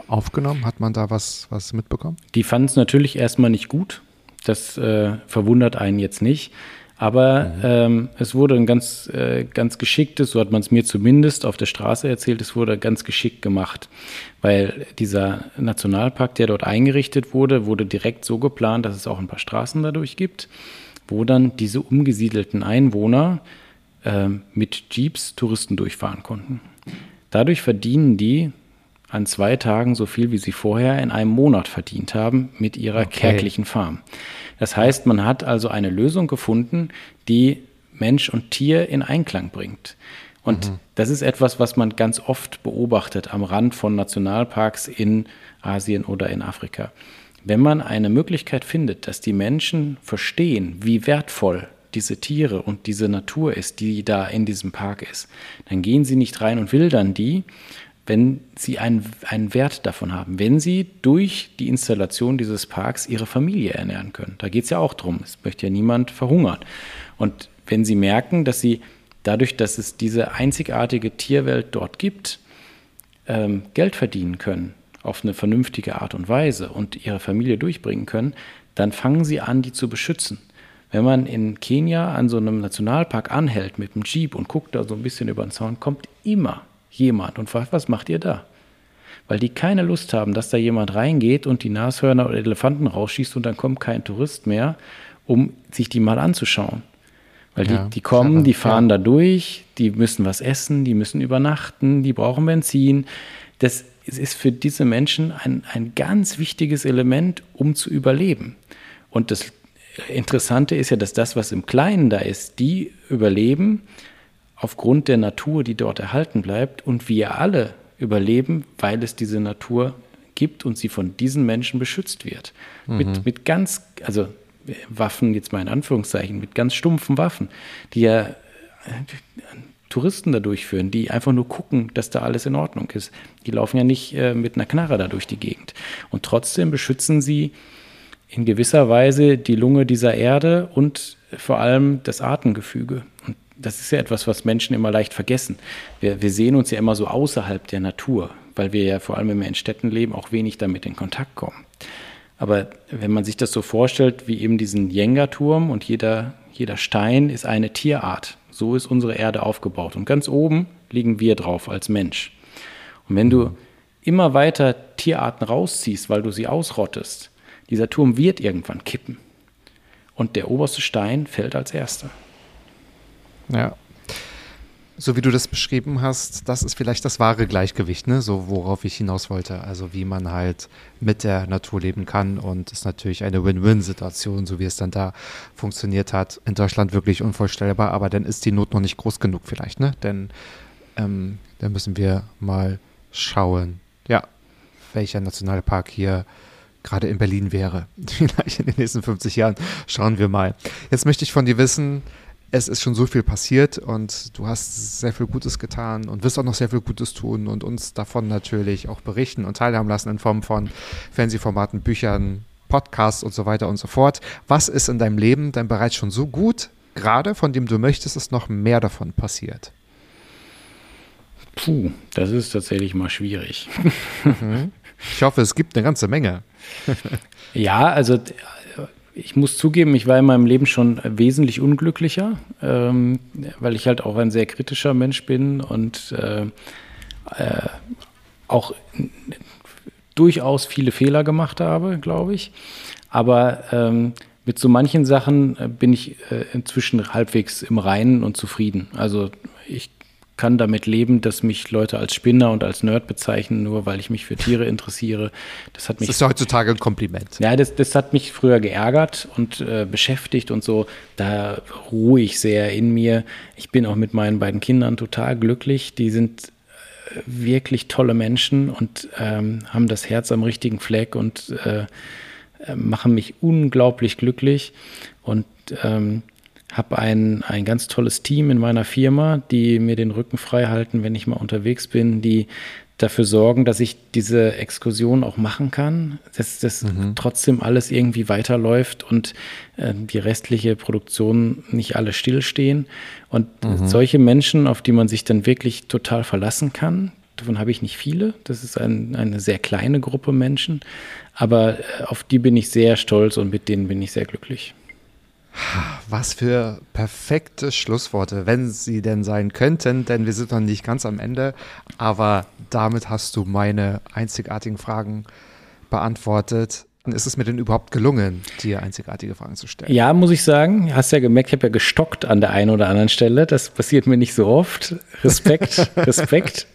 S3: aufgenommen? Hat man da was, was mitbekommen?
S4: Die fanden es natürlich erstmal nicht gut. Das äh, verwundert einen jetzt nicht. Aber mhm. ähm, es wurde ein ganz, äh, ganz geschicktes, so hat man es mir zumindest auf der Straße erzählt, es wurde ganz geschickt gemacht. Weil dieser Nationalpark, der dort eingerichtet wurde, wurde direkt so geplant, dass es auch ein paar Straßen dadurch gibt, wo dann diese umgesiedelten Einwohner äh, mit Jeeps Touristen durchfahren konnten. Dadurch verdienen die an zwei Tagen so viel, wie sie vorher in einem Monat verdient haben mit ihrer okay. kärglichen Farm. Das heißt, man hat also eine Lösung gefunden, die Mensch und Tier in Einklang bringt. Und mhm. das ist etwas, was man ganz oft beobachtet am Rand von Nationalparks in Asien oder in Afrika. Wenn man eine Möglichkeit findet, dass die Menschen verstehen, wie wertvoll diese Tiere und diese Natur ist, die da in diesem Park ist, dann gehen sie nicht rein und wildern die, wenn sie einen, einen Wert davon haben, wenn sie durch die Installation dieses Parks ihre Familie ernähren können. Da geht es ja auch drum. Es möchte ja niemand verhungern. Und wenn sie merken, dass sie dadurch, dass es diese einzigartige Tierwelt dort gibt, ähm, Geld verdienen können auf eine vernünftige Art und Weise und ihre Familie durchbringen können, dann fangen sie an, die zu beschützen. Wenn man in Kenia an so einem Nationalpark anhält mit dem Jeep und guckt da so ein bisschen über den Zaun, kommt immer jemand und fragt, was macht ihr da? Weil die keine Lust haben, dass da jemand reingeht und die Nashörner oder Elefanten rausschießt und dann kommt kein Tourist mehr, um sich die mal anzuschauen. Weil ja, die, die kommen, die fahren ja. da durch, die müssen was essen, die müssen übernachten, die brauchen Benzin. Das ist für diese Menschen ein, ein ganz wichtiges Element, um zu überleben. Und das Interessante ist ja, dass das, was im Kleinen da ist, die überleben aufgrund der Natur, die dort erhalten bleibt und wir alle überleben, weil es diese Natur gibt und sie von diesen Menschen beschützt wird. Mhm. Mit, mit ganz, also Waffen, jetzt mal in Anführungszeichen, mit ganz stumpfen Waffen, die ja äh, Touristen da durchführen, die einfach nur gucken, dass da alles in Ordnung ist. Die laufen ja nicht äh, mit einer Knarre da durch die Gegend. Und trotzdem beschützen sie in gewisser Weise die Lunge dieser Erde und vor allem das Atemgefüge. Das ist ja etwas, was Menschen immer leicht vergessen. Wir, wir sehen uns ja immer so außerhalb der Natur, weil wir ja vor allem, wenn wir in Städten leben, auch wenig damit in Kontakt kommen. Aber wenn man sich das so vorstellt, wie eben diesen Jenga-Turm und jeder, jeder Stein ist eine Tierart. So ist unsere Erde aufgebaut. Und ganz oben liegen wir drauf als Mensch. Und wenn du immer weiter Tierarten rausziehst, weil du sie ausrottest, dieser Turm wird irgendwann kippen. Und der oberste Stein fällt als erster.
S3: Ja. So wie du das beschrieben hast, das ist vielleicht das wahre Gleichgewicht, ne? So worauf ich hinaus wollte. Also wie man halt mit der Natur leben kann und ist natürlich eine Win-Win-Situation, so wie es dann da funktioniert hat. In Deutschland wirklich unvorstellbar, aber dann ist die Not noch nicht groß genug vielleicht, ne? Denn ähm, da müssen wir mal schauen, ja, welcher Nationalpark hier gerade in Berlin wäre. Vielleicht in den nächsten 50 Jahren. Schauen wir mal. Jetzt möchte ich von dir wissen, es ist schon so viel passiert und du hast sehr viel Gutes getan und wirst auch noch sehr viel Gutes tun und uns davon natürlich auch berichten und teilhaben lassen in Form von Fernsehformaten, Büchern, Podcasts und so weiter und so fort. Was ist in deinem Leben denn bereits schon so gut, gerade von dem du möchtest, dass noch mehr davon passiert?
S4: Puh, das ist tatsächlich mal schwierig.
S3: Mhm. Ich hoffe, es gibt eine ganze Menge.
S4: ja, also ich muss zugeben, ich war in meinem Leben schon wesentlich unglücklicher, ähm, weil ich halt auch ein sehr kritischer Mensch bin und äh, äh, auch durchaus viele Fehler gemacht habe, glaube ich. Aber ähm, mit so manchen Sachen bin ich äh, inzwischen halbwegs im Reinen und zufrieden. Also ich kann damit leben, dass mich Leute als Spinner und als Nerd bezeichnen, nur weil ich mich für Tiere interessiere. Das hat mich.
S3: Das ist heutzutage ein Kompliment.
S4: Ja, das, das hat mich früher geärgert und äh, beschäftigt und so. Da ruhe ich sehr in mir. Ich bin auch mit meinen beiden Kindern total glücklich. Die sind äh, wirklich tolle Menschen und ähm, haben das Herz am richtigen Fleck und äh, äh machen mich unglaublich glücklich. Und ähm, habe ein, ein ganz tolles Team in meiner Firma, die mir den Rücken frei halten, wenn ich mal unterwegs bin, die dafür sorgen, dass ich diese Exkursion auch machen kann, dass das mhm. trotzdem alles irgendwie weiterläuft und äh, die restliche Produktion nicht alle stillstehen. Und mhm. solche Menschen, auf die man sich dann wirklich total verlassen kann, davon habe ich nicht viele, das ist ein, eine sehr kleine Gruppe Menschen, aber äh, auf die bin ich sehr stolz und mit denen bin ich sehr glücklich.
S3: Was für perfekte Schlussworte, wenn sie denn sein könnten, denn wir sind noch nicht ganz am Ende. Aber damit hast du meine einzigartigen Fragen beantwortet. Ist es mir denn überhaupt gelungen, dir einzigartige Fragen zu stellen?
S4: Ja, muss ich sagen. Hast ja gemerkt, ich habe ja gestockt an der einen oder anderen Stelle. Das passiert mir nicht so oft. Respekt, Respekt.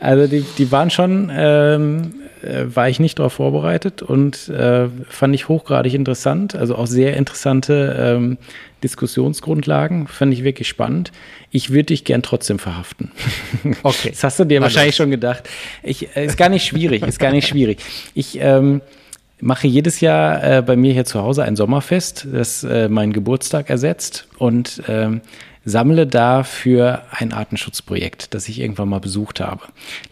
S4: Also die, die waren schon ähm, äh, war ich nicht darauf vorbereitet und äh, fand ich hochgradig interessant. Also auch sehr interessante ähm, Diskussionsgrundlagen. Fand ich wirklich spannend. Ich würde dich gern trotzdem verhaften. Okay. Das hast du dir wahrscheinlich schon gedacht. Ich, äh, ist gar nicht schwierig, ist gar nicht schwierig. Ich ähm, mache jedes Jahr äh, bei mir hier zu Hause ein Sommerfest, das äh, meinen Geburtstag ersetzt. Und ähm, sammle dafür ein Artenschutzprojekt, das ich irgendwann mal besucht habe.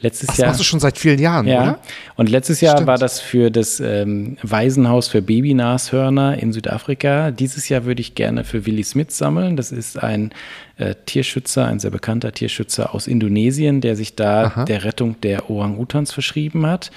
S3: Letztes das Jahr. Das machst du schon seit vielen Jahren, ja, oder?
S4: Und letztes Jahr Stimmt. war das für das ähm, Waisenhaus für Babynashörner in Südafrika. Dieses Jahr würde ich gerne für Willy Smith sammeln. Das ist ein äh, Tierschützer, ein sehr bekannter Tierschützer aus Indonesien, der sich da Aha. der Rettung der Orang-Utans verschrieben hat.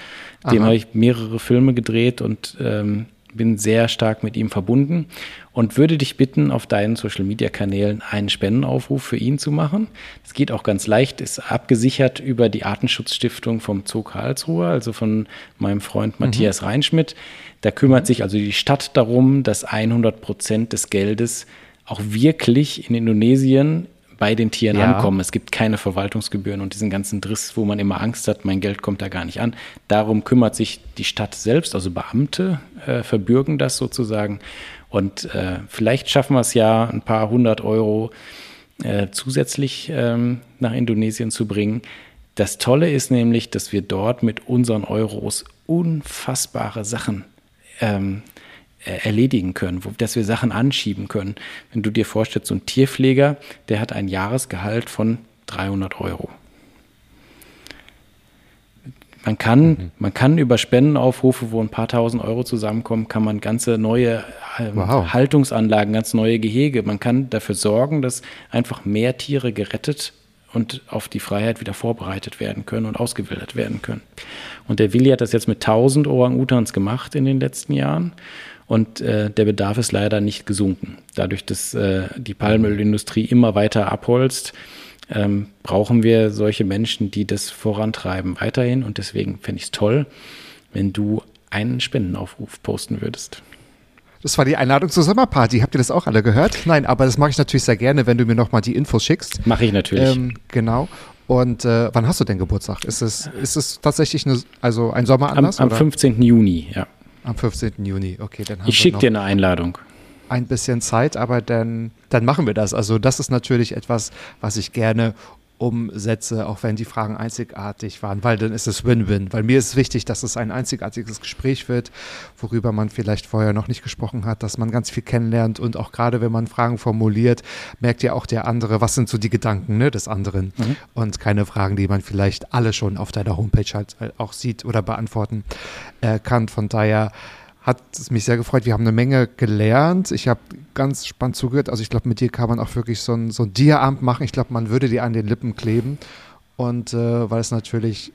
S4: Dem habe ich mehrere Filme gedreht und ähm, bin sehr stark mit ihm verbunden und würde dich bitten, auf deinen Social-Media-Kanälen einen Spendenaufruf für ihn zu machen. Das geht auch ganz leicht, ist abgesichert über die Artenschutzstiftung vom Zoo Karlsruhe, also von meinem Freund mhm. Matthias mhm. Reinschmidt. Da kümmert sich also die Stadt darum, dass 100 Prozent des Geldes auch wirklich in Indonesien bei den Tieren ja. ankommen. Es gibt keine Verwaltungsgebühren und diesen ganzen Driss, wo man immer Angst hat, mein Geld kommt da gar nicht an. Darum kümmert sich die Stadt selbst, also Beamte äh, verbürgen das sozusagen. Und äh, vielleicht schaffen wir es ja, ein paar hundert Euro äh, zusätzlich ähm, nach Indonesien zu bringen. Das Tolle ist nämlich, dass wir dort mit unseren Euros unfassbare Sachen ähm, äh, erledigen können, dass wir Sachen anschieben können. Wenn du dir vorstellst, so ein Tierpfleger, der hat ein Jahresgehalt von 300 Euro. Man kann, mhm. man kann über Spendenaufrufe, wo ein paar tausend Euro zusammenkommen, kann man ganze neue ähm, wow. Haltungsanlagen, ganz neue Gehege, man kann dafür sorgen, dass einfach mehr Tiere gerettet und auf die Freiheit wieder vorbereitet werden können und ausgewildert werden können. Und der Willi hat das jetzt mit 1000 Orang-Utans gemacht in den letzten Jahren und äh, der Bedarf ist leider nicht gesunken. Dadurch, dass äh, die Palmölindustrie immer weiter abholzt, ähm, brauchen wir solche Menschen, die das vorantreiben, weiterhin. Und deswegen fände ich es toll, wenn du einen Spendenaufruf posten würdest.
S3: Das war die Einladung zur Sommerparty. Habt ihr das auch alle gehört? Nein, aber das mache ich natürlich sehr gerne, wenn du mir nochmal die Infos schickst.
S4: Mache ich natürlich.
S3: Ähm, genau. Und äh, wann hast du denn Geburtstag? Ist es, ist es tatsächlich eine, also ein Sommeranlass?
S4: Am, am 15. Juni, ja.
S3: Am 15. Juni, okay.
S4: Dann haben ich schicke dir eine Einladung.
S3: Ein bisschen Zeit, aber dann, dann machen wir das. Also das ist natürlich etwas, was ich gerne umsetze, auch wenn die Fragen einzigartig waren, weil dann ist es Win-Win. Weil mir ist wichtig, dass es ein einzigartiges Gespräch wird, worüber man vielleicht vorher noch nicht gesprochen hat, dass man ganz viel kennenlernt und auch gerade wenn man Fragen formuliert, merkt ja auch der andere, was sind so die Gedanken ne, des anderen mhm. und keine Fragen, die man vielleicht alle schon auf deiner Homepage halt auch sieht oder beantworten äh, kann. Von daher hat es mich sehr gefreut. Wir haben eine Menge gelernt. Ich habe ganz spannend zugehört. Also ich glaube, mit dir kann man auch wirklich so ein, so ein Diaramt machen. Ich glaube, man würde dir an den Lippen kleben. Und äh, weil es natürlich,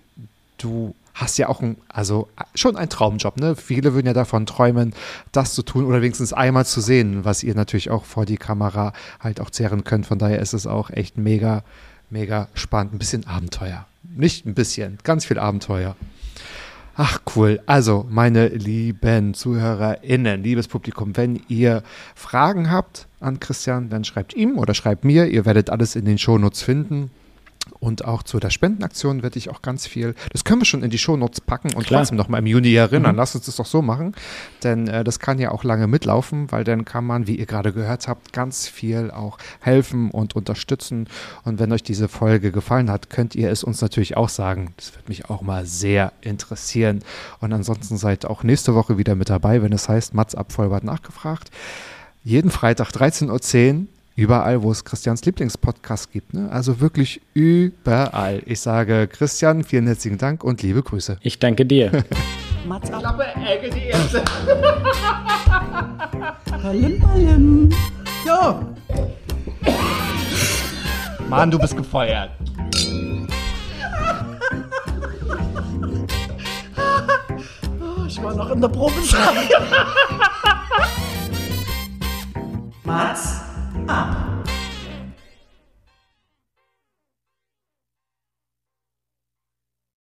S3: du hast ja auch ein, also schon ein Traumjob, ne? Viele würden ja davon träumen, das zu tun oder wenigstens einmal zu sehen, was ihr natürlich auch vor die Kamera halt auch zehren könnt. Von daher ist es auch echt mega, mega spannend. Ein bisschen Abenteuer. Nicht ein bisschen, ganz viel Abenteuer. Ach cool. Also, meine lieben ZuhörerInnen, liebes Publikum, wenn ihr Fragen habt an Christian, dann schreibt ihm oder schreibt mir. Ihr werdet alles in den Shownotes finden. Und auch zu der Spendenaktion werde ich auch ganz viel, das können wir schon in die Shownotes packen und Klar. trotzdem nochmal im Juni erinnern. Mhm. Lass uns das doch so machen, denn äh, das kann ja auch lange mitlaufen, weil dann kann man, wie ihr gerade gehört habt, ganz viel auch helfen und unterstützen. Und wenn euch diese Folge gefallen hat, könnt ihr es uns natürlich auch sagen. Das würde mich auch mal sehr interessieren. Und ansonsten seid auch nächste Woche wieder mit dabei, wenn es heißt, Mats ab Vollbart nachgefragt. Jeden Freitag 13.10 Uhr überall, wo es Christians Lieblingspodcast gibt. Ne? Also wirklich überall. Ich sage Christian, vielen herzlichen Dank und liebe Grüße.
S4: Ich danke dir.
S1: Mats ab. Klappe, Ecke, die erste. ballim, ballim. So.
S2: Mann, du bist gefeuert.
S1: Ich war noch in der Probezeit. Mats up.